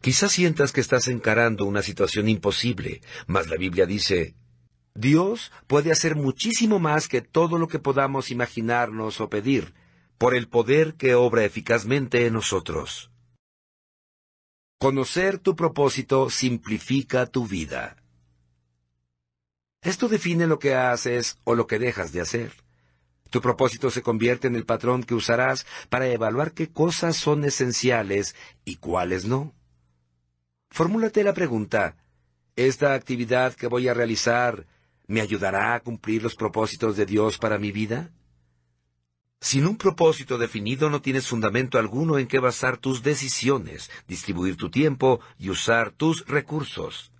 Quizás sientas que estás encarando una situación imposible, mas la Biblia dice, Dios puede hacer muchísimo más que todo lo que podamos imaginarnos o pedir, por el poder que obra eficazmente en nosotros. Conocer tu propósito simplifica tu vida. Esto define lo que haces o lo que dejas de hacer. Tu propósito se convierte en el patrón que usarás para evaluar qué cosas son esenciales y cuáles no. Formúlate la pregunta, ¿esta actividad que voy a realizar ¿Me ayudará a cumplir los propósitos de Dios para mi vida? Sin un propósito definido no tienes fundamento alguno en que basar tus decisiones, distribuir tu tiempo y usar tus recursos.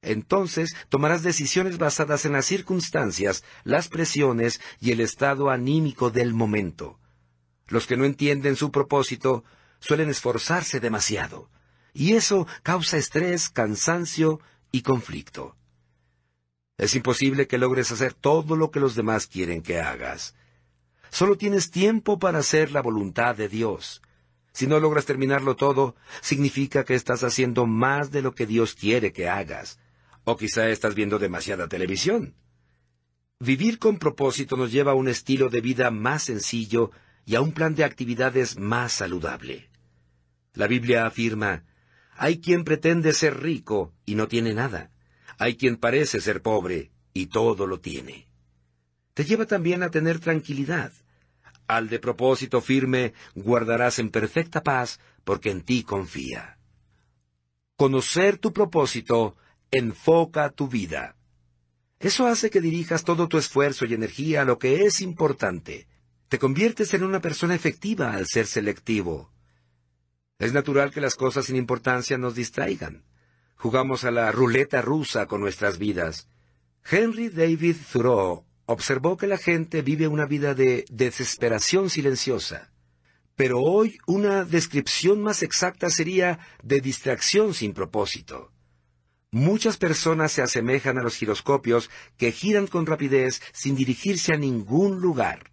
Entonces tomarás decisiones basadas en las circunstancias, las presiones y el estado anímico del momento. Los que no entienden su propósito suelen esforzarse demasiado, y eso causa estrés, cansancio y conflicto. Es imposible que logres hacer todo lo que los demás quieren que hagas. Solo tienes tiempo para hacer la voluntad de Dios. Si no logras terminarlo todo, significa que estás haciendo más de lo que Dios quiere que hagas. O quizá estás viendo demasiada televisión. Vivir con propósito nos lleva a un estilo de vida más sencillo y a un plan de actividades más saludable. La Biblia afirma, hay quien pretende ser rico y no tiene nada. Hay quien parece ser pobre y todo lo tiene. Te lleva también a tener tranquilidad. Al de propósito firme guardarás en perfecta paz porque en ti confía. Conocer tu propósito enfoca tu vida. Eso hace que dirijas todo tu esfuerzo y energía a lo que es importante. Te conviertes en una persona efectiva al ser selectivo. Es natural que las cosas sin importancia nos distraigan. Jugamos a la ruleta rusa con nuestras vidas. Henry David Thoreau observó que la gente vive una vida de desesperación silenciosa. Pero hoy una descripción más exacta sería de distracción sin propósito. Muchas personas se asemejan a los giroscopios que giran con rapidez sin dirigirse a ningún lugar.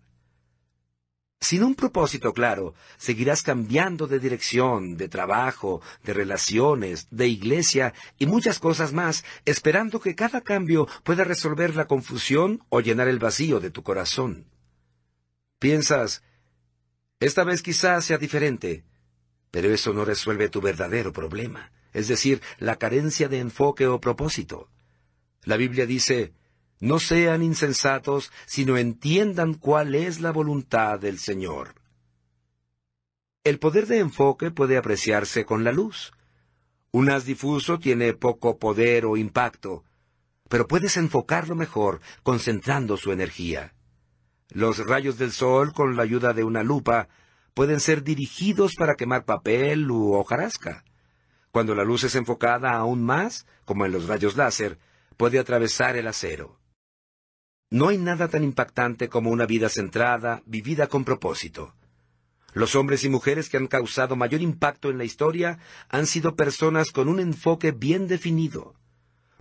Sin un propósito claro, seguirás cambiando de dirección, de trabajo, de relaciones, de iglesia y muchas cosas más, esperando que cada cambio pueda resolver la confusión o llenar el vacío de tu corazón. Piensas, esta vez quizás sea diferente, pero eso no resuelve tu verdadero problema, es decir, la carencia de enfoque o propósito. La Biblia dice, no sean insensatos, sino entiendan cuál es la voluntad del Señor. El poder de enfoque puede apreciarse con la luz. Un haz difuso tiene poco poder o impacto, pero puedes enfocarlo mejor concentrando su energía. Los rayos del sol, con la ayuda de una lupa, pueden ser dirigidos para quemar papel u hojarasca. Cuando la luz es enfocada aún más, como en los rayos láser, puede atravesar el acero. No hay nada tan impactante como una vida centrada, vivida con propósito. Los hombres y mujeres que han causado mayor impacto en la historia han sido personas con un enfoque bien definido.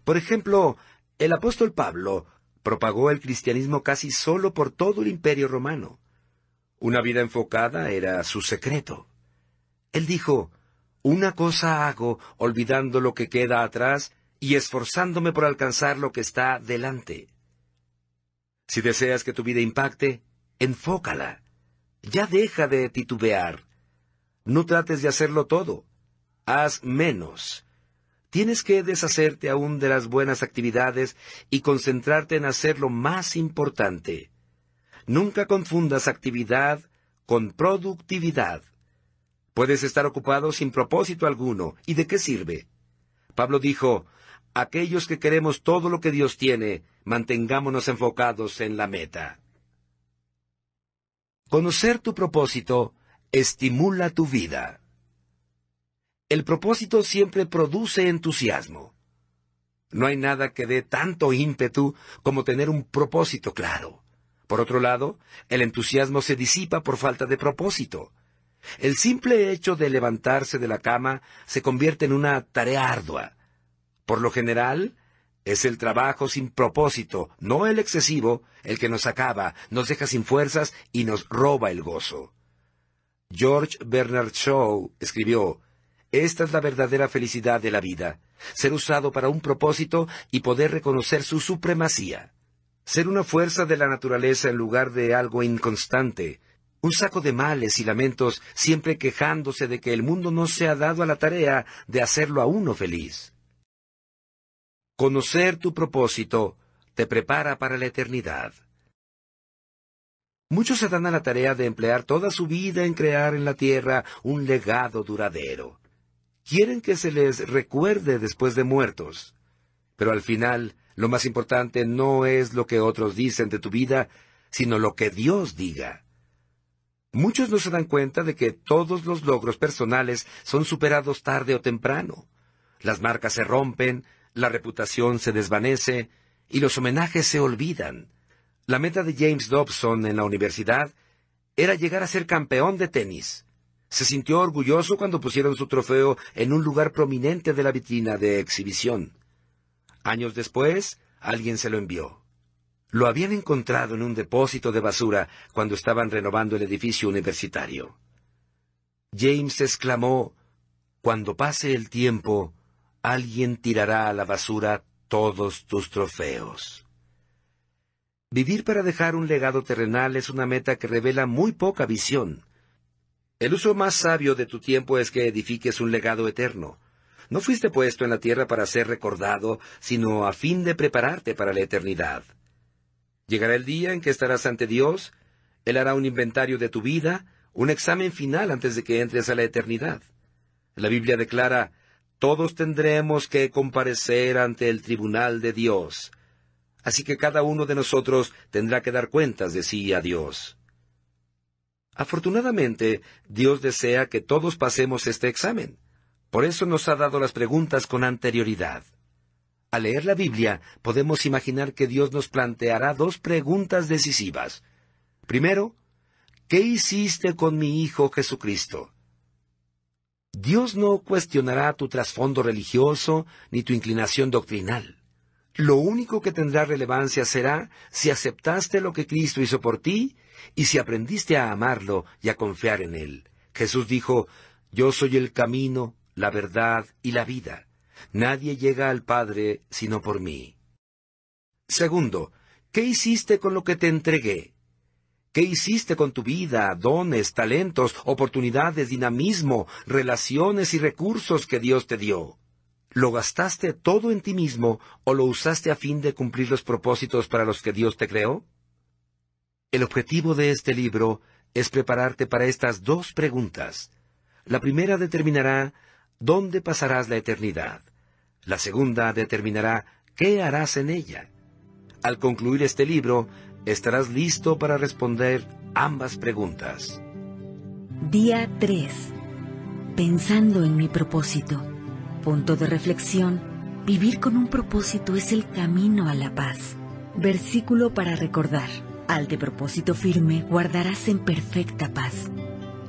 Por ejemplo, el apóstol Pablo propagó el cristianismo casi solo por todo el imperio romano. Una vida enfocada era su secreto. Él dijo, Una cosa hago, olvidando lo que queda atrás y esforzándome por alcanzar lo que está delante. Si deseas que tu vida impacte, enfócala. Ya deja de titubear. No trates de hacerlo todo. Haz menos. Tienes que deshacerte aún de las buenas actividades y concentrarte en hacer lo más importante. Nunca confundas actividad con productividad. Puedes estar ocupado sin propósito alguno. ¿Y de qué sirve? Pablo dijo, aquellos que queremos todo lo que Dios tiene, mantengámonos enfocados en la meta. Conocer tu propósito estimula tu vida. El propósito siempre produce entusiasmo. No hay nada que dé tanto ímpetu como tener un propósito claro. Por otro lado, el entusiasmo se disipa por falta de propósito. El simple hecho de levantarse de la cama se convierte en una tarea ardua. Por lo general, es el trabajo sin propósito, no el excesivo, el que nos acaba, nos deja sin fuerzas y nos roba el gozo. George Bernard Shaw escribió, Esta es la verdadera felicidad de la vida, ser usado para un propósito y poder reconocer su supremacía. Ser una fuerza de la naturaleza en lugar de algo inconstante, un saco de males y lamentos siempre quejándose de que el mundo no se ha dado a la tarea de hacerlo a uno feliz. Conocer tu propósito te prepara para la eternidad. Muchos se dan a la tarea de emplear toda su vida en crear en la tierra un legado duradero. Quieren que se les recuerde después de muertos. Pero al final, lo más importante no es lo que otros dicen de tu vida, sino lo que Dios diga. Muchos no se dan cuenta de que todos los logros personales son superados tarde o temprano. Las marcas se rompen, la reputación se desvanece y los homenajes se olvidan. La meta de James Dobson en la universidad era llegar a ser campeón de tenis. Se sintió orgulloso cuando pusieron su trofeo en un lugar prominente de la vitrina de exhibición. Años después, alguien se lo envió. Lo habían encontrado en un depósito de basura cuando estaban renovando el edificio universitario. James exclamó, Cuando pase el tiempo, alguien tirará a la basura todos tus trofeos. Vivir para dejar un legado terrenal es una meta que revela muy poca visión. El uso más sabio de tu tiempo es que edifiques un legado eterno. No fuiste puesto en la tierra para ser recordado, sino a fin de prepararte para la eternidad. Llegará el día en que estarás ante Dios, Él hará un inventario de tu vida, un examen final antes de que entres a la eternidad. La Biblia declara, todos tendremos que comparecer ante el tribunal de Dios. Así que cada uno de nosotros tendrá que dar cuentas de sí a Dios. Afortunadamente, Dios desea que todos pasemos este examen. Por eso nos ha dado las preguntas con anterioridad. Al leer la Biblia, podemos imaginar que Dios nos planteará dos preguntas decisivas. Primero, ¿qué hiciste con mi Hijo Jesucristo? Dios no cuestionará tu trasfondo religioso ni tu inclinación doctrinal. Lo único que tendrá relevancia será si aceptaste lo que Cristo hizo por ti y si aprendiste a amarlo y a confiar en Él. Jesús dijo, Yo soy el camino, la verdad y la vida. Nadie llega al Padre sino por mí. Segundo, ¿qué hiciste con lo que te entregué? ¿Qué hiciste con tu vida, dones, talentos, oportunidades, dinamismo, relaciones y recursos que Dios te dio? ¿Lo gastaste todo en ti mismo o lo usaste a fin de cumplir los propósitos para los que Dios te creó? El objetivo de este libro es prepararte para estas dos preguntas. La primera determinará dónde pasarás la eternidad. La segunda determinará qué harás en ella. Al concluir este libro, estarás listo para responder ambas preguntas. Día 3. Pensando en mi propósito. Punto de reflexión. Vivir con un propósito es el camino a la paz. Versículo para recordar. Al de propósito firme guardarás en perfecta paz,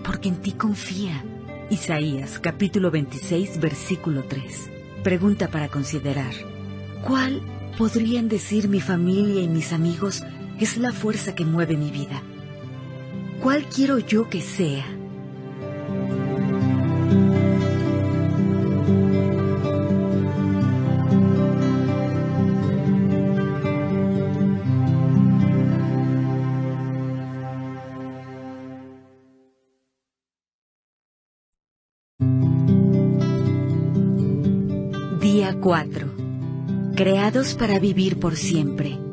porque en ti confía. Isaías capítulo 26 versículo 3. Pregunta para considerar. ¿Cuál podrían decir mi familia y mis amigos es la fuerza que mueve mi vida. ¿Cuál quiero yo que sea? Día 4. Creados para vivir por siempre.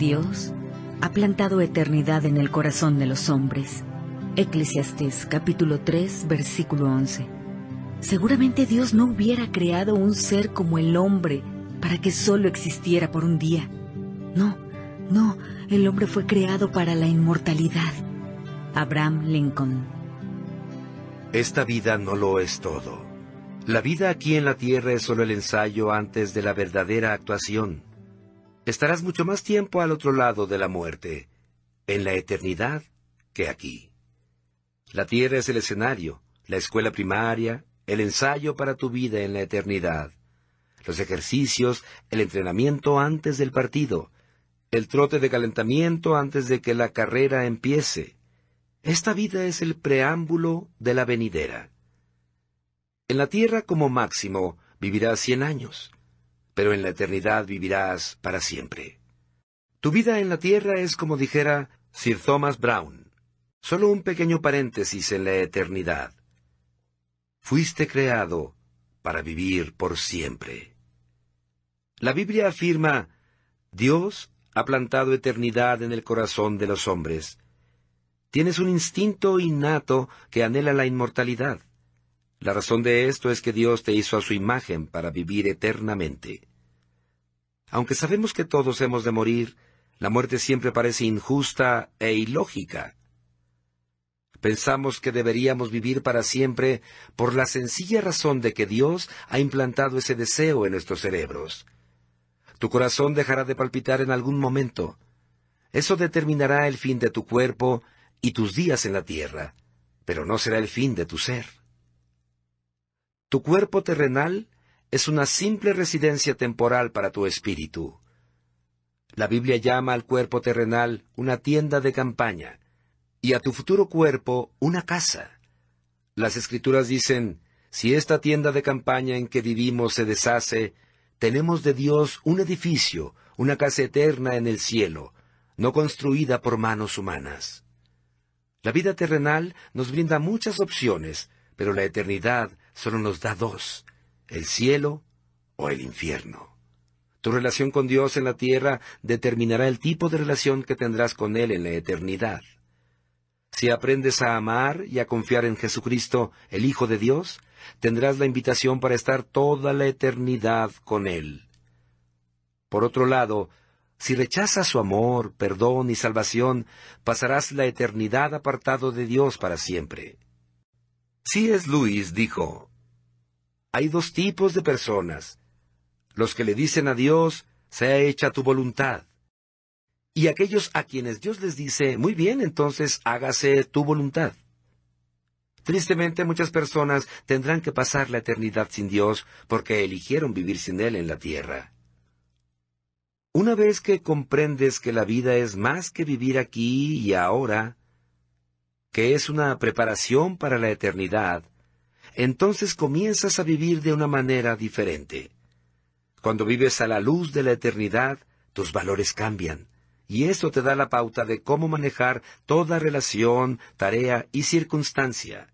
Dios ha plantado eternidad en el corazón de los hombres. Eclesiastés capítulo 3 versículo 11. Seguramente Dios no hubiera creado un ser como el hombre para que solo existiera por un día. No, no, el hombre fue creado para la inmortalidad. Abraham Lincoln. Esta vida no lo es todo. La vida aquí en la tierra es solo el ensayo antes de la verdadera actuación estarás mucho más tiempo al otro lado de la muerte, en la eternidad, que aquí. La tierra es el escenario, la escuela primaria, el ensayo para tu vida en la eternidad, los ejercicios, el entrenamiento antes del partido, el trote de calentamiento antes de que la carrera empiece. Esta vida es el preámbulo de la venidera. En la tierra como máximo vivirás cien años pero en la eternidad vivirás para siempre. Tu vida en la tierra es como dijera Sir Thomas Brown, solo un pequeño paréntesis en la eternidad. Fuiste creado para vivir por siempre. La Biblia afirma, Dios ha plantado eternidad en el corazón de los hombres. Tienes un instinto innato que anhela la inmortalidad. La razón de esto es que Dios te hizo a su imagen para vivir eternamente. Aunque sabemos que todos hemos de morir, la muerte siempre parece injusta e ilógica. Pensamos que deberíamos vivir para siempre por la sencilla razón de que Dios ha implantado ese deseo en nuestros cerebros. Tu corazón dejará de palpitar en algún momento. Eso determinará el fin de tu cuerpo y tus días en la tierra, pero no será el fin de tu ser. Tu cuerpo terrenal es una simple residencia temporal para tu espíritu. La Biblia llama al cuerpo terrenal una tienda de campaña y a tu futuro cuerpo una casa. Las escrituras dicen, si esta tienda de campaña en que vivimos se deshace, tenemos de Dios un edificio, una casa eterna en el cielo, no construida por manos humanas. La vida terrenal nos brinda muchas opciones, pero la eternidad solo nos da dos, el cielo o el infierno. Tu relación con Dios en la tierra determinará el tipo de relación que tendrás con Él en la eternidad. Si aprendes a amar y a confiar en Jesucristo, el Hijo de Dios, tendrás la invitación para estar toda la eternidad con Él. Por otro lado, si rechazas su amor, perdón y salvación, pasarás la eternidad apartado de Dios para siempre. Si es Luis dijo, hay dos tipos de personas, los que le dicen a Dios, sea hecha tu voluntad, y aquellos a quienes Dios les dice, muy bien, entonces hágase tu voluntad. Tristemente muchas personas tendrán que pasar la eternidad sin Dios porque eligieron vivir sin Él en la tierra. Una vez que comprendes que la vida es más que vivir aquí y ahora, que es una preparación para la eternidad, entonces comienzas a vivir de una manera diferente. Cuando vives a la luz de la eternidad, tus valores cambian, y esto te da la pauta de cómo manejar toda relación, tarea y circunstancia.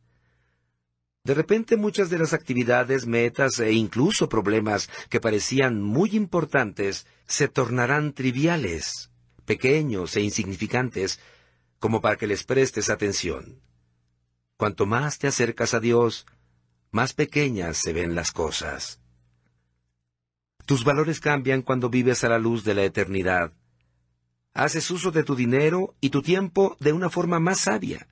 De repente muchas de las actividades, metas e incluso problemas que parecían muy importantes se tornarán triviales, pequeños e insignificantes, como para que les prestes atención. Cuanto más te acercas a Dios, más pequeñas se ven las cosas. Tus valores cambian cuando vives a la luz de la eternidad. Haces uso de tu dinero y tu tiempo de una forma más sabia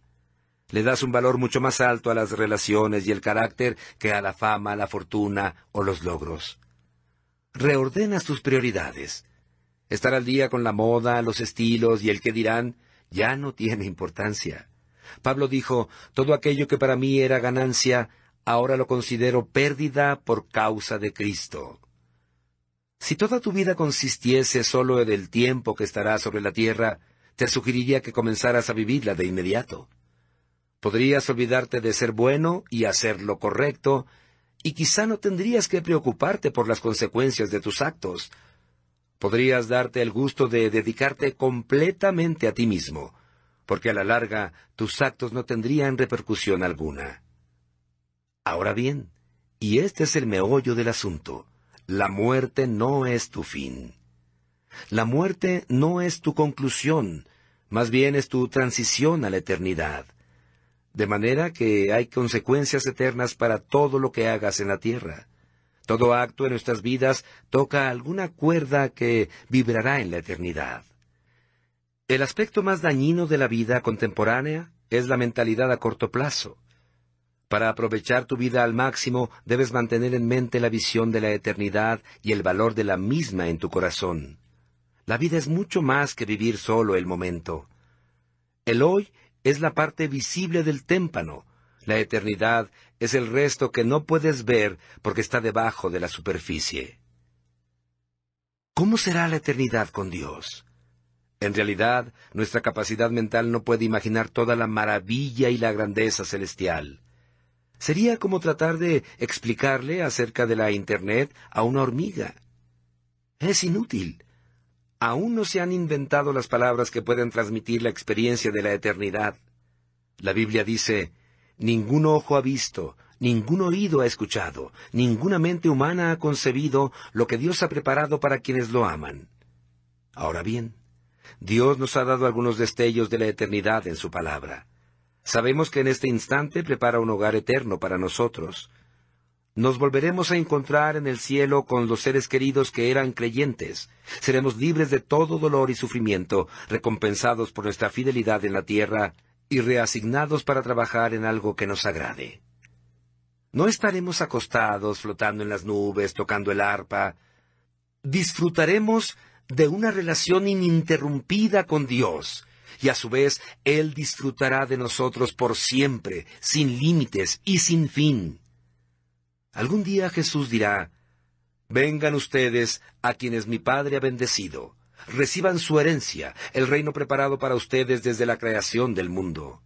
le das un valor mucho más alto a las relaciones y el carácter que a la fama, la fortuna o los logros. Reordenas tus prioridades. Estar al día con la moda, los estilos y el que dirán ya no tiene importancia. Pablo dijo, todo aquello que para mí era ganancia, ahora lo considero pérdida por causa de Cristo. Si toda tu vida consistiese solo en el tiempo que estará sobre la tierra, te sugeriría que comenzaras a vivirla de inmediato. Podrías olvidarte de ser bueno y hacer lo correcto, y quizá no tendrías que preocuparte por las consecuencias de tus actos. Podrías darte el gusto de dedicarte completamente a ti mismo, porque a la larga tus actos no tendrían repercusión alguna. Ahora bien, y este es el meollo del asunto, la muerte no es tu fin. La muerte no es tu conclusión, más bien es tu transición a la eternidad de manera que hay consecuencias eternas para todo lo que hagas en la tierra. Todo acto en nuestras vidas toca alguna cuerda que vibrará en la eternidad. El aspecto más dañino de la vida contemporánea es la mentalidad a corto plazo. Para aprovechar tu vida al máximo debes mantener en mente la visión de la eternidad y el valor de la misma en tu corazón. La vida es mucho más que vivir solo el momento. El hoy es la parte visible del témpano. La eternidad es el resto que no puedes ver porque está debajo de la superficie. ¿Cómo será la eternidad con Dios? En realidad, nuestra capacidad mental no puede imaginar toda la maravilla y la grandeza celestial. Sería como tratar de explicarle acerca de la Internet a una hormiga. Es inútil aún no se han inventado las palabras que pueden transmitir la experiencia de la eternidad. La Biblia dice, ningún ojo ha visto, ningún oído ha escuchado, ninguna mente humana ha concebido lo que Dios ha preparado para quienes lo aman. Ahora bien, Dios nos ha dado algunos destellos de la eternidad en su palabra. Sabemos que en este instante prepara un hogar eterno para nosotros, nos volveremos a encontrar en el cielo con los seres queridos que eran creyentes. Seremos libres de todo dolor y sufrimiento, recompensados por nuestra fidelidad en la tierra y reasignados para trabajar en algo que nos agrade. No estaremos acostados flotando en las nubes, tocando el arpa. Disfrutaremos de una relación ininterrumpida con Dios, y a su vez Él disfrutará de nosotros por siempre, sin límites y sin fin. Algún día Jesús dirá, Vengan ustedes a quienes mi Padre ha bendecido, reciban su herencia, el reino preparado para ustedes desde la creación del mundo.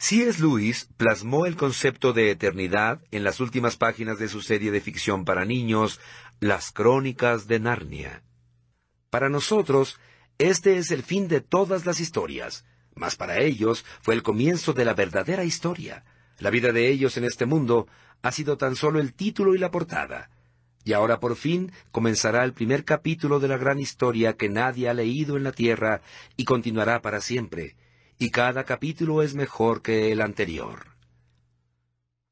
C.S. Lewis plasmó el concepto de eternidad en las últimas páginas de su serie de ficción para niños, Las Crónicas de Narnia. Para nosotros, este es el fin de todas las historias, mas para ellos fue el comienzo de la verdadera historia. La vida de ellos en este mundo ha sido tan solo el título y la portada. Y ahora por fin comenzará el primer capítulo de la gran historia que nadie ha leído en la tierra y continuará para siempre, y cada capítulo es mejor que el anterior.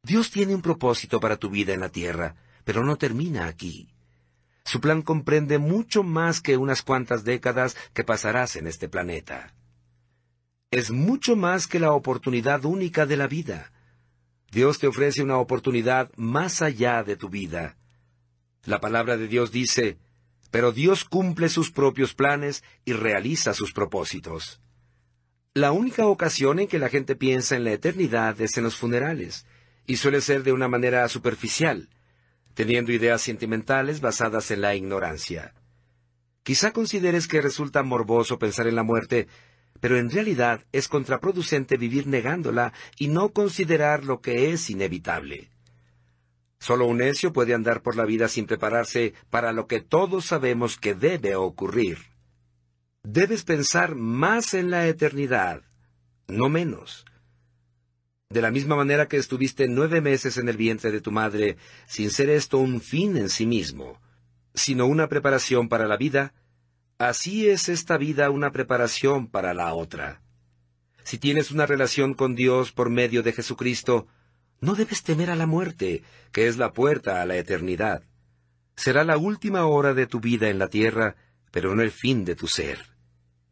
Dios tiene un propósito para tu vida en la tierra, pero no termina aquí. Su plan comprende mucho más que unas cuantas décadas que pasarás en este planeta. Es mucho más que la oportunidad única de la vida. Dios te ofrece una oportunidad más allá de tu vida. La palabra de Dios dice, pero Dios cumple sus propios planes y realiza sus propósitos. La única ocasión en que la gente piensa en la eternidad es en los funerales, y suele ser de una manera superficial, teniendo ideas sentimentales basadas en la ignorancia. Quizá consideres que resulta morboso pensar en la muerte, pero en realidad es contraproducente vivir negándola y no considerar lo que es inevitable. Solo un necio puede andar por la vida sin prepararse para lo que todos sabemos que debe ocurrir. Debes pensar más en la eternidad, no menos. De la misma manera que estuviste nueve meses en el vientre de tu madre, sin ser esto un fin en sí mismo, sino una preparación para la vida, así es esta vida una preparación para la otra. Si tienes una relación con Dios por medio de Jesucristo, no debes temer a la muerte, que es la puerta a la eternidad. Será la última hora de tu vida en la tierra, pero no el fin de tu ser.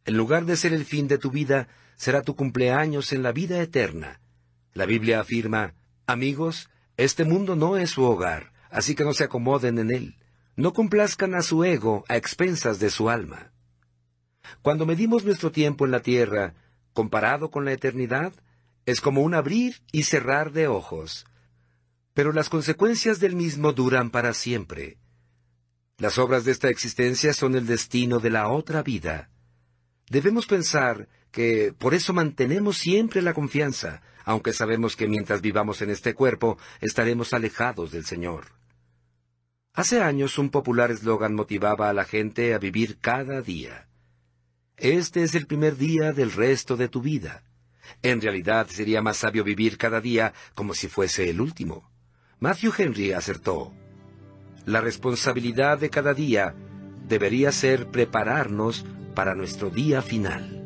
En lugar de ser el fin de tu vida, será tu cumpleaños en la vida eterna, la Biblia afirma, Amigos, este mundo no es su hogar, así que no se acomoden en él. No complazcan a su ego a expensas de su alma. Cuando medimos nuestro tiempo en la tierra, comparado con la eternidad, es como un abrir y cerrar de ojos. Pero las consecuencias del mismo duran para siempre. Las obras de esta existencia son el destino de la otra vida. Debemos pensar que por eso mantenemos siempre la confianza, aunque sabemos que mientras vivamos en este cuerpo estaremos alejados del Señor. Hace años un popular eslogan motivaba a la gente a vivir cada día. Este es el primer día del resto de tu vida. En realidad sería más sabio vivir cada día como si fuese el último. Matthew Henry acertó. La responsabilidad de cada día debería ser prepararnos para nuestro día final.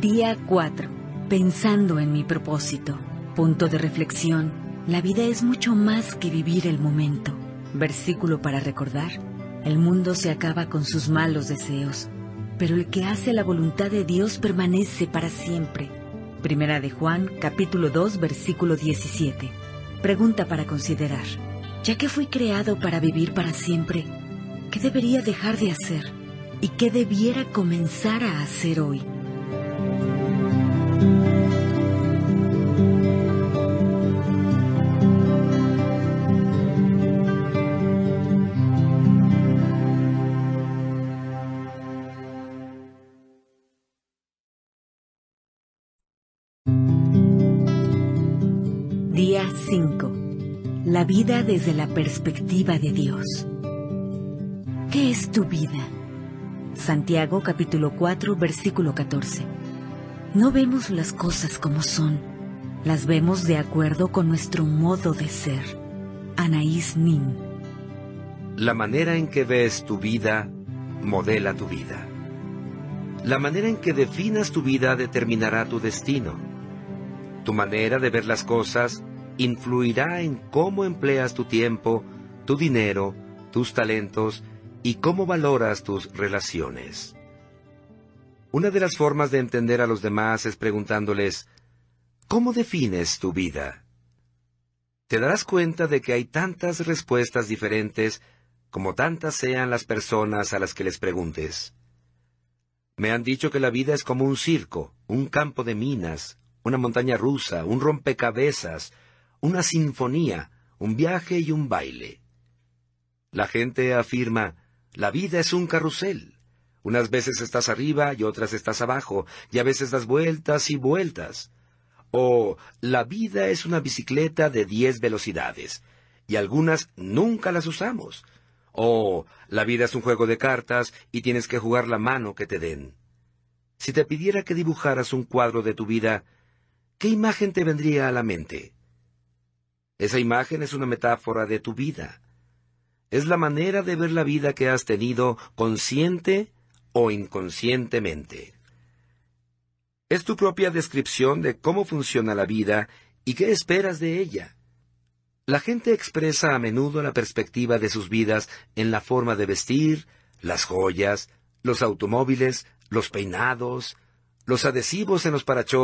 Día 4 pensando en mi propósito. Punto de reflexión. La vida es mucho más que vivir el momento. Versículo para recordar. El mundo se acaba con sus malos deseos, pero el que hace la voluntad de Dios permanece para siempre. Primera de Juan, capítulo 2, versículo 17. Pregunta para considerar. Ya que fui creado para vivir para siempre, ¿qué debería dejar de hacer? ¿Y qué debiera comenzar a hacer hoy? Día 5. La vida desde la perspectiva de Dios. ¿Qué es tu vida? Santiago capítulo 4 versículo 14. No vemos las cosas como son, las vemos de acuerdo con nuestro modo de ser. Anaís Nin. La manera en que ves tu vida modela tu vida. La manera en que definas tu vida determinará tu destino. Tu manera de ver las cosas influirá en cómo empleas tu tiempo, tu dinero, tus talentos y cómo valoras tus relaciones. Una de las formas de entender a los demás es preguntándoles, ¿cómo defines tu vida? Te darás cuenta de que hay tantas respuestas diferentes como tantas sean las personas a las que les preguntes. Me han dicho que la vida es como un circo, un campo de minas, una montaña rusa, un rompecabezas, una sinfonía, un viaje y un baile. La gente afirma, la vida es un carrusel. Unas veces estás arriba y otras estás abajo, y a veces das vueltas y vueltas. O la vida es una bicicleta de diez velocidades, y algunas nunca las usamos. Oh, la vida es un juego de cartas y tienes que jugar la mano que te den. Si te pidiera que dibujaras un cuadro de tu vida, ¿qué imagen te vendría a la mente? Esa imagen es una metáfora de tu vida. Es la manera de ver la vida que has tenido consciente o inconscientemente. Es tu propia descripción de cómo funciona la vida y qué esperas de ella. La gente expresa a menudo la perspectiva de sus vidas en la forma de vestir, las joyas, los automóviles, los peinados, los adhesivos en los parachoques,